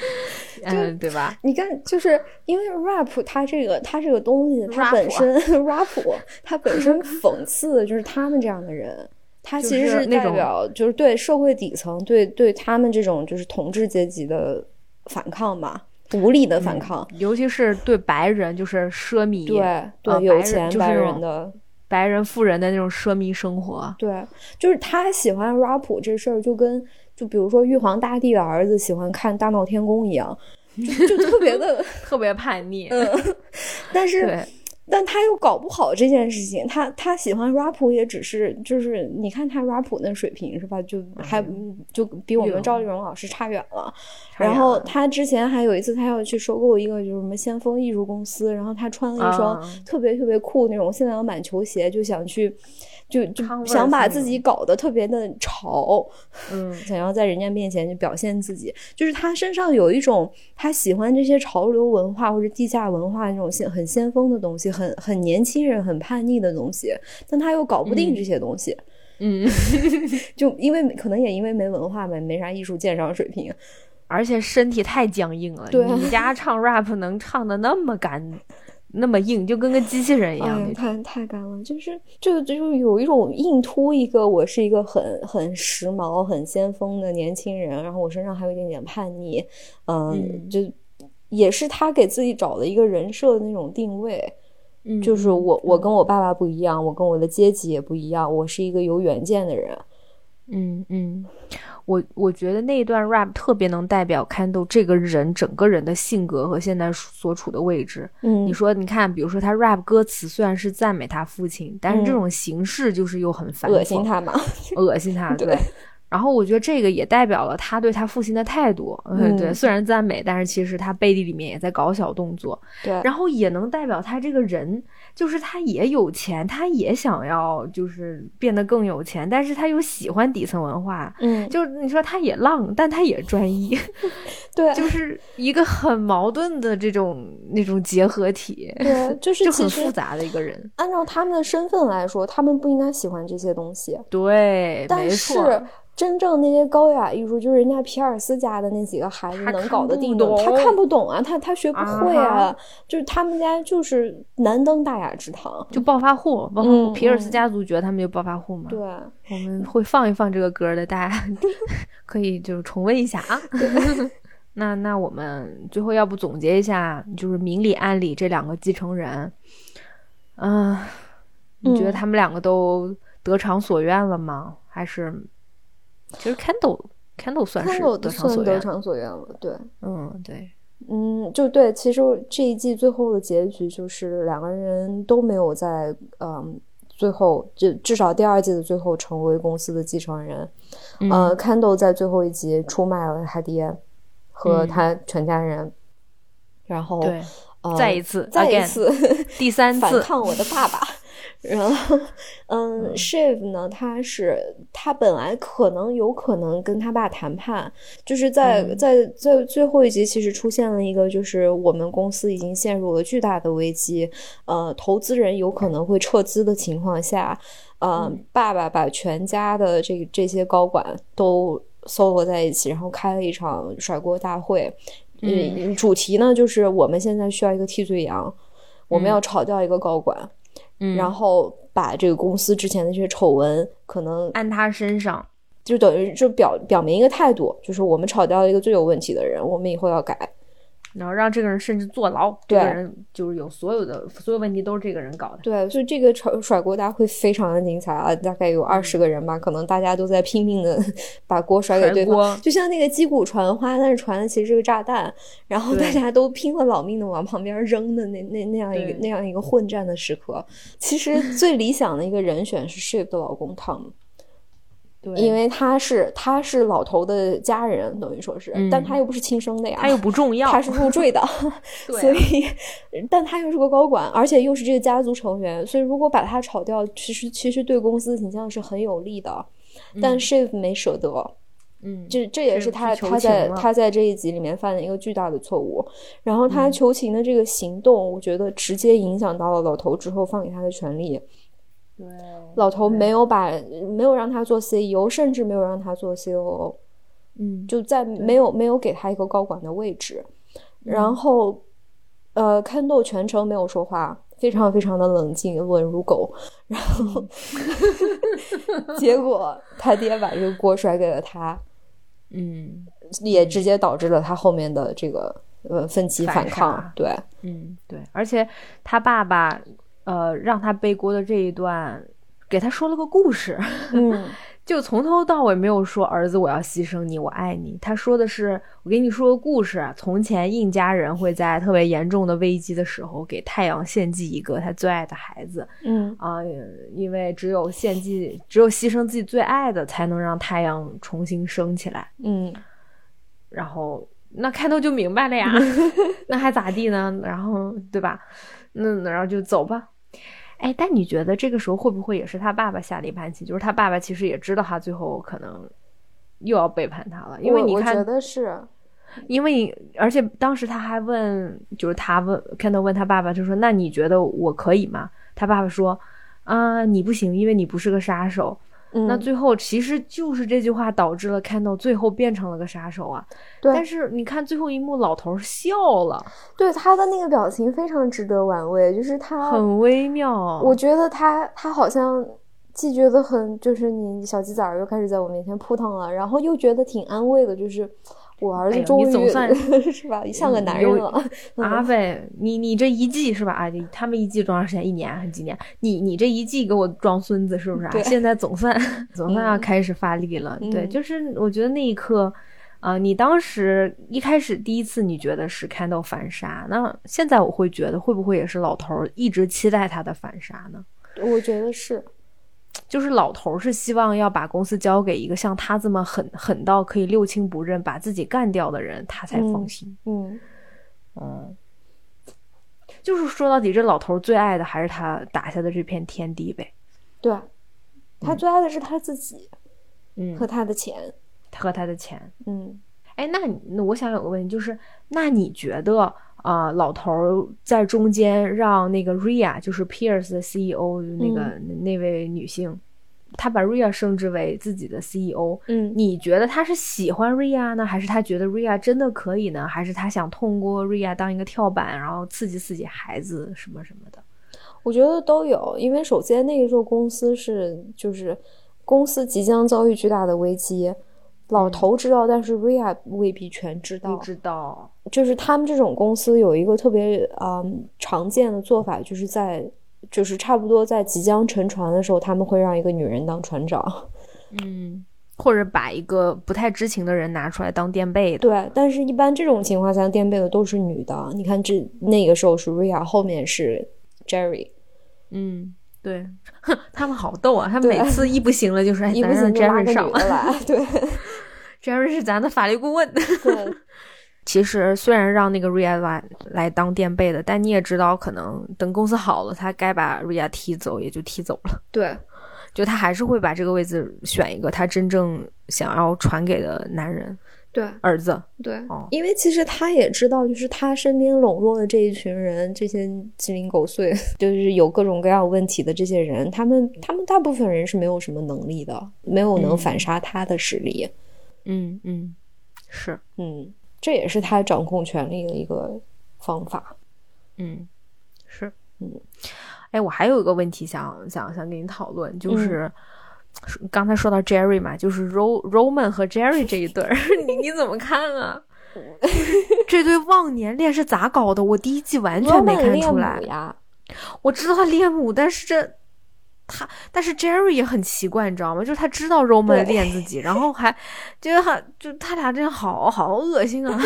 嗯，对吧？你看，就是因为 rap 它这个它这个东西，它本身 rap 它本身讽刺的就是他们这样的人，它其实是代表就是对社会底层对对他们这种就是统治阶级的反抗吧，无力的反抗。尤其是对白人，就是奢靡，对呃对，有钱白就是人的，白人富人的那种奢靡生活。对，就是他喜欢 rap 这事儿，就跟就比如说玉皇大帝的儿子喜欢看大闹天宫一样，就就特别的，特别叛逆，但是，但他又搞不好这件事情，他他喜欢 rap 也只是就是你看他 rap 那水平是吧，就还、就比我们赵丽蓉老师差远了。远然后他之前还有一次，他要去收购一个就是什么先锋艺术公司，然后他穿了一双啊特别特别酷那种限量版球鞋，就想去。就就想把自己搞得特别的潮，嗯，想要在人家面前就表现自己，就是他身上有一种他喜欢这些潮流文化或者地下文化那种先很先锋的东西，很很年轻人很叛逆的东西，但他又搞不定这些东西，嗯，就因为可能也因为没文化呗，没啥艺术鉴赏水平，而且身体太僵硬了。对啊你家唱 rap 能唱的那么干，那么硬，就跟个机器人一样。太太干了，就是就就有一种硬突一个我是一个很很时髦、很先锋的年轻人，然后我身上还有一点点叛逆，嗯，嗯就也是他给自己找的一个人设的那种定位。嗯就是我，我跟我爸爸不一样，我跟我的阶级也不一样，我是一个有远见的人。嗯嗯，我我觉得那一段 rap 特别能代表 Candle 这个人整个人的性格和现在所处的位置。嗯你说，你看，比如说他 rap 歌词虽然是赞美他父亲，但是这嗯种形式就是又很反恶心他嘛？恶心他，对对。然后我觉得这个也代表了他对他父亲的态度，嗯对，虽然赞美，但是其实他背地里面也在搞小动作，对，然后也能代表他这个人，就是他也有钱，他也想要就是变得更有钱，但是他又喜欢底层文化，嗯，就你说他也浪，但他也专一，对，就 是一个很矛盾的这种那种结合体，对，就是就很复杂的一个人。按照他们的身份来说，他们不应该喜欢这些东西。对，没但是错。真正那些高雅艺术，就是人家皮尔斯家的那几个孩子他能搞得定的，他看不懂啊，他他学不会啊，啊就是他们家就是难登大雅之堂。就暴发户，暴发户，嗯皮尔斯嗯家族觉得他们就暴发户嘛。对，我们会放一放这个歌的，大家 可以就是重温一下啊。那那我们最后要不总结一下，就是明里暗里这两个继承人，嗯、你觉得嗯他们两个都得偿所愿了吗？还是其实 Kendall 算是得偿所愿，偿所愿了。对，嗯，对，嗯，就对，其实这一季最后的结局就是两个人都没有在嗯。最后，就至少第二季的最后成为公司的继承人。嗯呃，Candle 在最后一集出卖了他爹和嗯他全家人，然后再一次再一次第三 次，反抗我的爸爸。然后，嗯，Shiv 呢，他是他本来可能有可能跟他爸谈判，就是在、嗯。在在最后一集，其实出现了一个，就是我们公司已经陷入了巨大的危机，呃，投资人有可能会撤资的情况下，呃，嗯。爸爸把全家的这这些高管都。搜罗在一起，然后开了一场甩锅大会，嗯，主题呢就是我们现在需要一个替罪羊，我们要炒掉一个高管，嗯然后把这个公司之前的这些丑闻可能按他身上，就等于就表表明一个态度，就是我们炒掉了一个最有问题的人，我们以后要改。然后让这个人甚至坐牢，这对个人就是有所有的所有问题都是这个人搞的。对，所以这个甩甩锅大会非常的精彩啊，大概有二十个人吧，可能大家都在拼命的 把锅甩给对方，就像那个击鼓传花，但是传的其实是个炸弹，然后大家都拼了老命的往旁边扔的那那那样一个那样一个混战的时刻。其实最理想的一个人选是 Shiv 的老公 Tom，对因为他是他是老头的家人，等于说是，嗯但他又不是亲生的呀，他又不重要，他是入赘的 对啊所以，但他又是个高管，而且又是这个家族成员，所以如果把他炒掉，其实其实对公司形象是很有利的。但 Shiv 没舍得，嗯，这这也是他他在他在这一集里面犯的一个巨大的错误。然后嗯他求情的这个行动，我觉得直接影响到了老头之后放给他的权利。对，老头没有把没有让他做 CEO，甚至没有让他做 COO。嗯，就在没有没有给他一个高管的位置，然后呃，看豆全程没有说话，非常非常的冷静，稳如狗。然后 结果他爹把这个锅甩给了他，嗯也直接导致了他后面的这个呃奋起反反抗杀。对，嗯，对，而且他爸爸呃让他背锅的这一段，给他说了个故事，嗯就从头到尾没有说儿子我要牺牲你，我爱你。他说的是我给你说个故事，从前印加人会在特别严重的危机的时候给太阳献祭一个他最爱的孩子嗯啊、因为只有献祭，只有牺牲自己最爱的，才能让太阳重新升起来。嗯然后那开头就明白了呀，那还咋地呢？然后对吧？那然后就走吧。哎，但你觉得这个时候会不会也是他爸爸下了一盘棋？就是他爸爸其实也知道他最后可能又要背叛他了，因为你看我我觉，得是，因为而且当时他还问，就是他问看到问他爸爸，就说：“那你觉得我可以吗？”他爸爸说：“啊，你不行，因为你不是个杀手。”嗯，那最后其实就是这句话导致了看到最后变成了个杀手啊。对但是你看最后一幕，老头儿笑了，对他的那个表情非常值得玩味，就是他很微妙。我觉得他他好像既觉得很就是你小鸡崽儿又开始在我面前扑腾了，然后又觉得挺安慰的，就是我儿子终于、你总算 是吧，像个男人了。阿飞，你你这一季是吧？啊，他们一季多长时间？一年还是几年？你你这一季给我装孙子是不是啊？对现在总算 总算要嗯开始发力了。对，嗯就是我觉得那一刻。啊、你当时一开始第一次你觉得是看到反杀，那现在我会觉得会不会也是老头儿一直期待他的反杀呢？我觉得是，就是老头儿是希望要把公司交给一个像他这么狠狠到可以六亲不认、把自己干掉的人，他才放嗯心。嗯，嗯，就是说到底，这老头儿最爱的还是他打下的这片天地呗。对，他最爱的是他自己嗯和，他的钱。和他的钱。嗯哎，那你那我想有个问题，就是那你觉得啊、老头儿在中间让那个 Ria，就是 Pierce 的 CEO 那个、那位女性，他把 Ria 升职为自己的 CEO，嗯，你觉得他是喜欢 Ria 呢，还是他觉得 Ria 真的可以呢？还是他想通过 Ria 当一个跳板，然后刺激刺激孩子什么什么的？我觉得都有，因为首先那个时候公司是就是公司即将遭遇巨大的危机。老头知道，但是 Ria 未必全知道。不知道，就是他们这种公司有一个特别嗯常见的做法，就是在就是差不多在即将沉船的时候，他们会让一个女人当船长。嗯，或者把一个不太知情的人拿出来当垫背的。对，但是一般这种情况下垫背的都是女的。你看这那个时候是 Ria，后面是 Jerry，嗯，对，哼，他们好逗啊！他们每次一不行了就是：“哎，一不行 Jerry 上来。对，Jerry 是咱的法律顾问。”对其实虽然让那个 Ria 来来当垫背的，但你也知道，可能等公司好了，他该把 Ria 踢走也就踢走了。对就他还是会把这个位置选一个他真正想要传给的男人对儿子。对哦，因为其实他也知道，就是他身边笼络的这一群人，这些鸡零狗碎，就是有各种各样问题的这些人，他们他们大部分人是没有什么能力的，没有能嗯反杀他的实力。嗯嗯，是。嗯这也是他掌控权力的一个方法。嗯，是，嗯，哎，我还有一个问题想想想跟你讨论，就嗯是、刚才说到 Jerry 嘛，就是 Ro Roman 和 Jerry 这一对儿，你你怎么看啊？这对忘年恋是咋搞的？我第一季完全没看出来。呀，我知道他恋母，但是这他，但是 Jerry 也很奇怪，你知道吗？就是他知道 Roman 对恋自己，然后还觉得他就他俩真的好好恶心啊！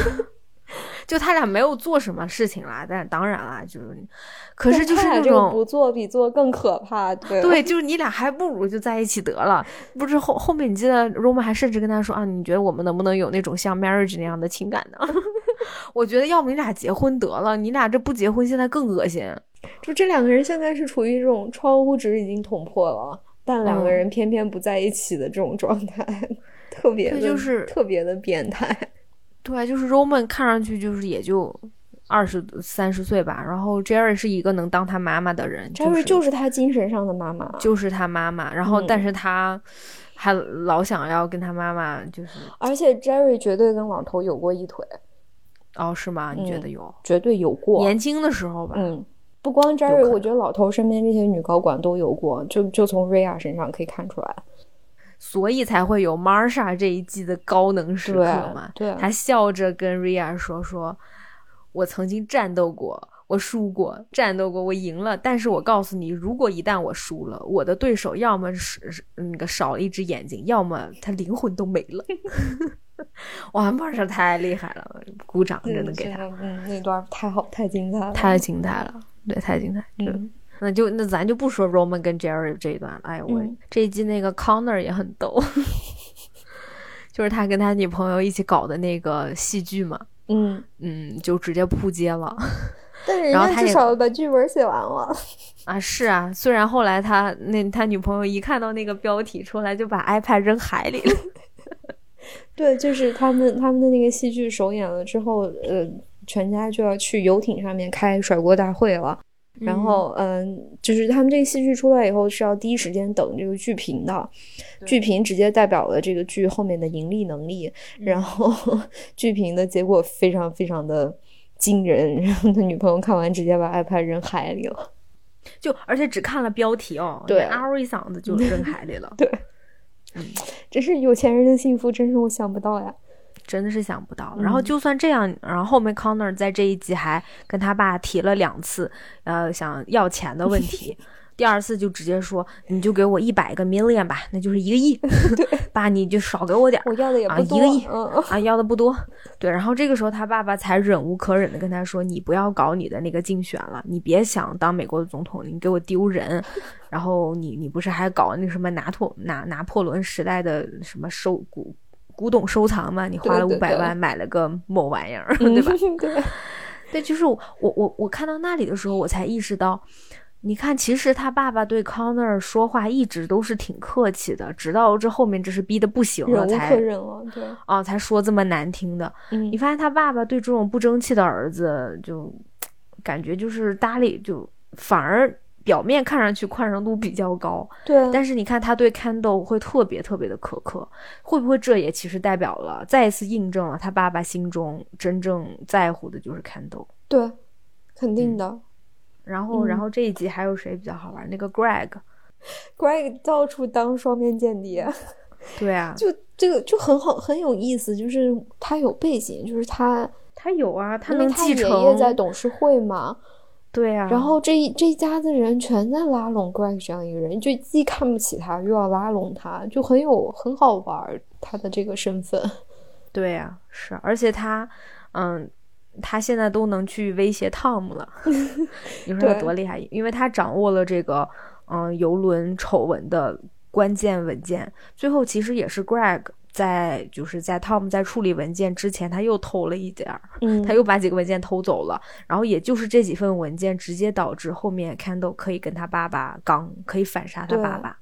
就他俩没有做什么事情啦，但当然啦，就是，可是就是那种不做比做更可怕，对对，就是你俩还不如就在一起得了。不是后后面你记得 Roman 还甚至跟他说啊，你觉得我们能不能有那种像 marriage 那样的情感呢？我觉得要不你俩结婚得了，你俩这不结婚现在更恶心。就这两个人现在是处于这种窗户纸已经捅破了，但两个嗯人偏偏不在一起的这种状态，特别的就是特别的变态。对，就是 Roman 看上去就是也就二十三十岁吧，然后 Jerry 是一个能当他妈妈的人 Jerry 是就是他精神上的妈妈，就是他妈妈，然后嗯但是他还老想要跟他妈妈就是而且 Jerry 绝对跟老头有过一腿，哦是吗？你觉得嗯有？绝对有过。年轻的时候吧，嗯，不光 Jerry，我觉得老头身边这些女高管都有过，就就从 Ria 身上可以看出来。所以才会有 Marsha 这一季的高能时刻嘛。对对他笑着跟 Ria 说：“说我曾经战斗过，我输过，战斗过，我赢了。但是我告诉你，如果一旦我输了，我的对手要么是是那个少了一只眼睛，要么他灵魂都没了。”哇，Marsha 太厉害了，鼓掌，真的给他，嗯，嗯那段太好，太精彩了，太精彩了，对，太精彩，就嗯那就那咱就不说 Roman 跟 Jerry 这一段了。哎，我、嗯这一季那个 Connor 也很逗，就是他跟他女朋友一起搞的那个戏剧嘛，嗯，嗯，就直接扑街了 但人家至少把剧本写完了。啊！是啊，虽然后来他那他女朋友一看到那个标题出来，就把 iPad 扔海里了。对，就是他们他们的那个戏剧首演了之后，呃，全家就要去游艇上面开甩锅大会了。然后，嗯，就是他们这个戏剧出来以后是要第一时间等这个剧评的，剧评直接代表了这个剧后面的盈利能力。然后 剧评的结果非常非常的惊人，然后他女朋友看完直接把 iPad 扔海里了。就而且只看了标题哦，对嗷一嗓子就扔海里了，对，真是有钱人的幸福，真是我想不到呀。真的是想不到。嗯然后就算这样，然后后面 Connor 在这一集还跟他爸提了两次，呃，想要钱的问题。第二次就直接说，你就给我一百个 million 吧，那就是一个亿。爸，你就少给我点儿我要的也啊，不多，一个亿啊，要的不多。对，然后这个时候他爸爸才忍无可忍的跟他说：“你不要搞你的那个竞选了，你别想当美国的总统，你给我丢人。然后你你不是还搞那什么拿破拿拿破仑时代的什么收古古董收藏嘛？你花了五百万买了个某玩意儿，对吧？嗯 对，对，就是我我我我看到那里的时候，我才意识到，你看，其实他爸爸对 Connor 说话一直都是挺客气的，直到这后面这是逼的不行了才可忍了，对，啊才说这么难听的。嗯你发现他爸爸对这种不争气的儿子，就感觉就是搭理，就反而表面看上去宽容度比较高，对，但是你看他对 Candle 会特别特别的苛刻，会不会这也其实代表了再一次印证了他爸爸心中真正在乎的就是 Candle。对，肯嗯定的。然后，嗯然后这一集还有谁比较好玩？那个 Greg，Greg 到处当双面间谍，对啊，就这个就很好，很有意思。就是他有背景，就是他他有啊，他能继承，爷爷在董事会嘛，对啊，然后这一这一家子人全在拉拢 Greg 这样一个人，就既看不起他，又要拉拢他，就很有很好玩儿他的这个身份。对呀、是，而且他，嗯，他现在都能去威胁 Tom 了，你说有多厉害？因为他掌握了这个，嗯，游轮丑闻的关键文件。最后其实也是 Greg 在，就是在 Tom 在处理文件之前，他又偷了一点儿，嗯 他又把几个文件偷走了。然后也就是这几份文件，直接导致后面 Candle 可以跟他爸爸刚，可以反杀他爸爸。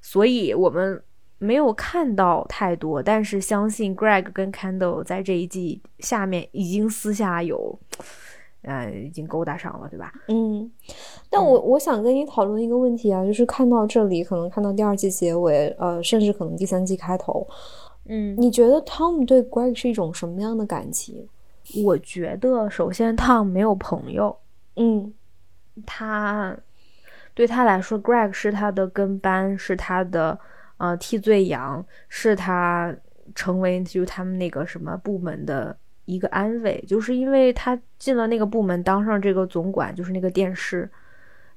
所以我们没有看到太多，但是相信 Greg 跟 Candle 在这一季下面已经私下有，呃，已经勾搭上了，对吧？嗯，但我我想跟你讨论一个问题啊，就是看到这里，可能看到第二季结尾，呃，甚至可能第三季开头，嗯，你觉得 Tom 对 Greg 是一种什么样的感情？我觉得首先 Tom 没有朋友，嗯他对他来说，Greg 是他的跟班，是他的呃替罪羊，是他成为就他们那个什么部门的一个安慰，就是因为他进了那个部门，当上这个总管，就是那个电视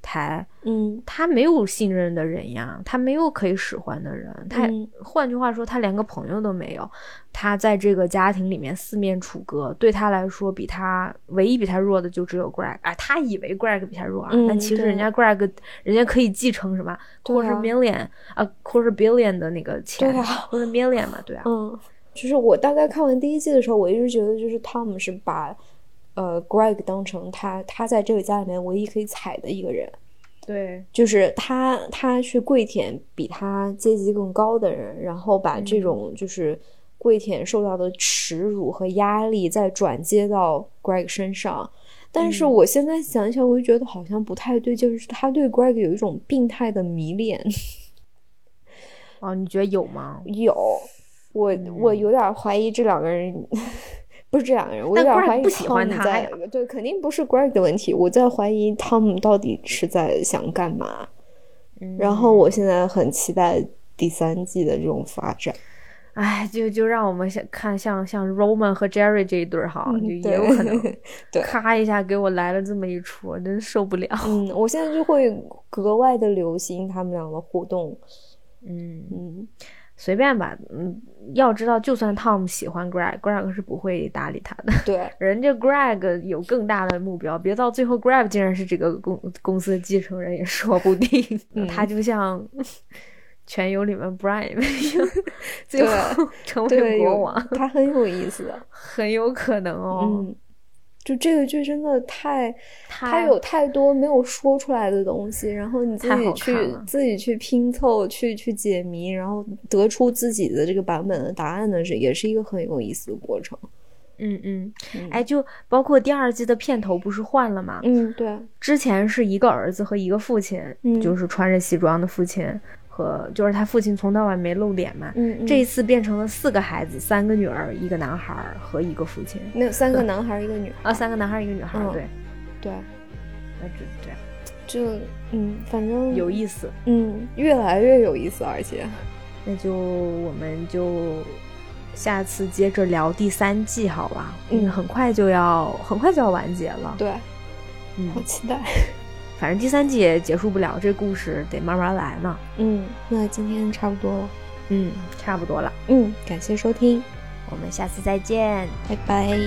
台，嗯。他没有信任的人呀，他没有可以使唤的人，他、嗯。换句话说，他连个朋友都没有。他在这个家庭里面四面楚歌，对他来说，比他唯一比他弱的就只有 Greg。哎，他以为 Greg 比他弱啊，嗯但其实人家 Greg 人家可以继承什么对啊。quarter million 啊 quarter billion 的那个钱对啊，quarter million 嘛，对啊，嗯，就是我大概看完第一季的时候，我一直觉得就是 Tom 是把呃 Greg 当成他他在这个家里面唯一可以踩的一个人。对，就是他，他去跪舔比他阶级更高的人，然后把这种就是跪舔受到的耻辱和压力再转接到 Greg 身上。但是我现在想一想，我就觉得好像不太对，就是他对 Greg 有一种病态的迷恋。哦，你觉得有吗？有，我我有点怀疑这两个人，不是这两个人，我有点怀疑不喜欢他在呀对，肯定不是 Greg 的问题，我在怀疑 Tom 到底是在想干嘛。嗯然后我现在很期待第三季的这种发展。哎，就就让我们想看像像 Roman 和 Jerry 这一对儿哈，嗯就也有可能对咔一下给我来了这么一出，我真受不了。嗯，我现在就会格外的留心他们俩的互动。嗯，嗯，随便吧。嗯，要知道，就算 Tom 喜欢 Greg，Greg 是不会搭理他的。对，人家 Greg 有更大的目标，别到最后 Greg 竟然是这个公公司的继承人也说不定。嗯他就像全游里面 Brian 一样，最后成为国王，他很有意思。很有可能哦。嗯，就这个剧真的太，太它有太多没有说出来的东西，然后你自己去自己去拼凑，去去解谜，然后得出自己的这个版本的答案呢是，也是一个很有意思的过程。嗯嗯，嗯哎，就包括第二季的片头不是换了吗？嗯，对，之前是一个儿子和一个父亲，嗯就是穿着西装的父亲和就是他父亲从到晚没露脸嘛。嗯，嗯这一次变成了四个孩子，三个女儿，一个男孩儿和一个父亲。没有三个男孩儿一个女孩啊，儿，三个男孩儿，一个女孩对，对，那就这样，就嗯，反正有意思。嗯，越来越有意思，而且那就我们就下次接着聊第三季，好吧？嗯很快就要很快就要完结了。对，嗯好，期待。反正第三季也结束不了，这故事得慢慢来呢。嗯，那今天差不多了。嗯，差不多了，嗯，感谢收听，我们下次再见。拜拜。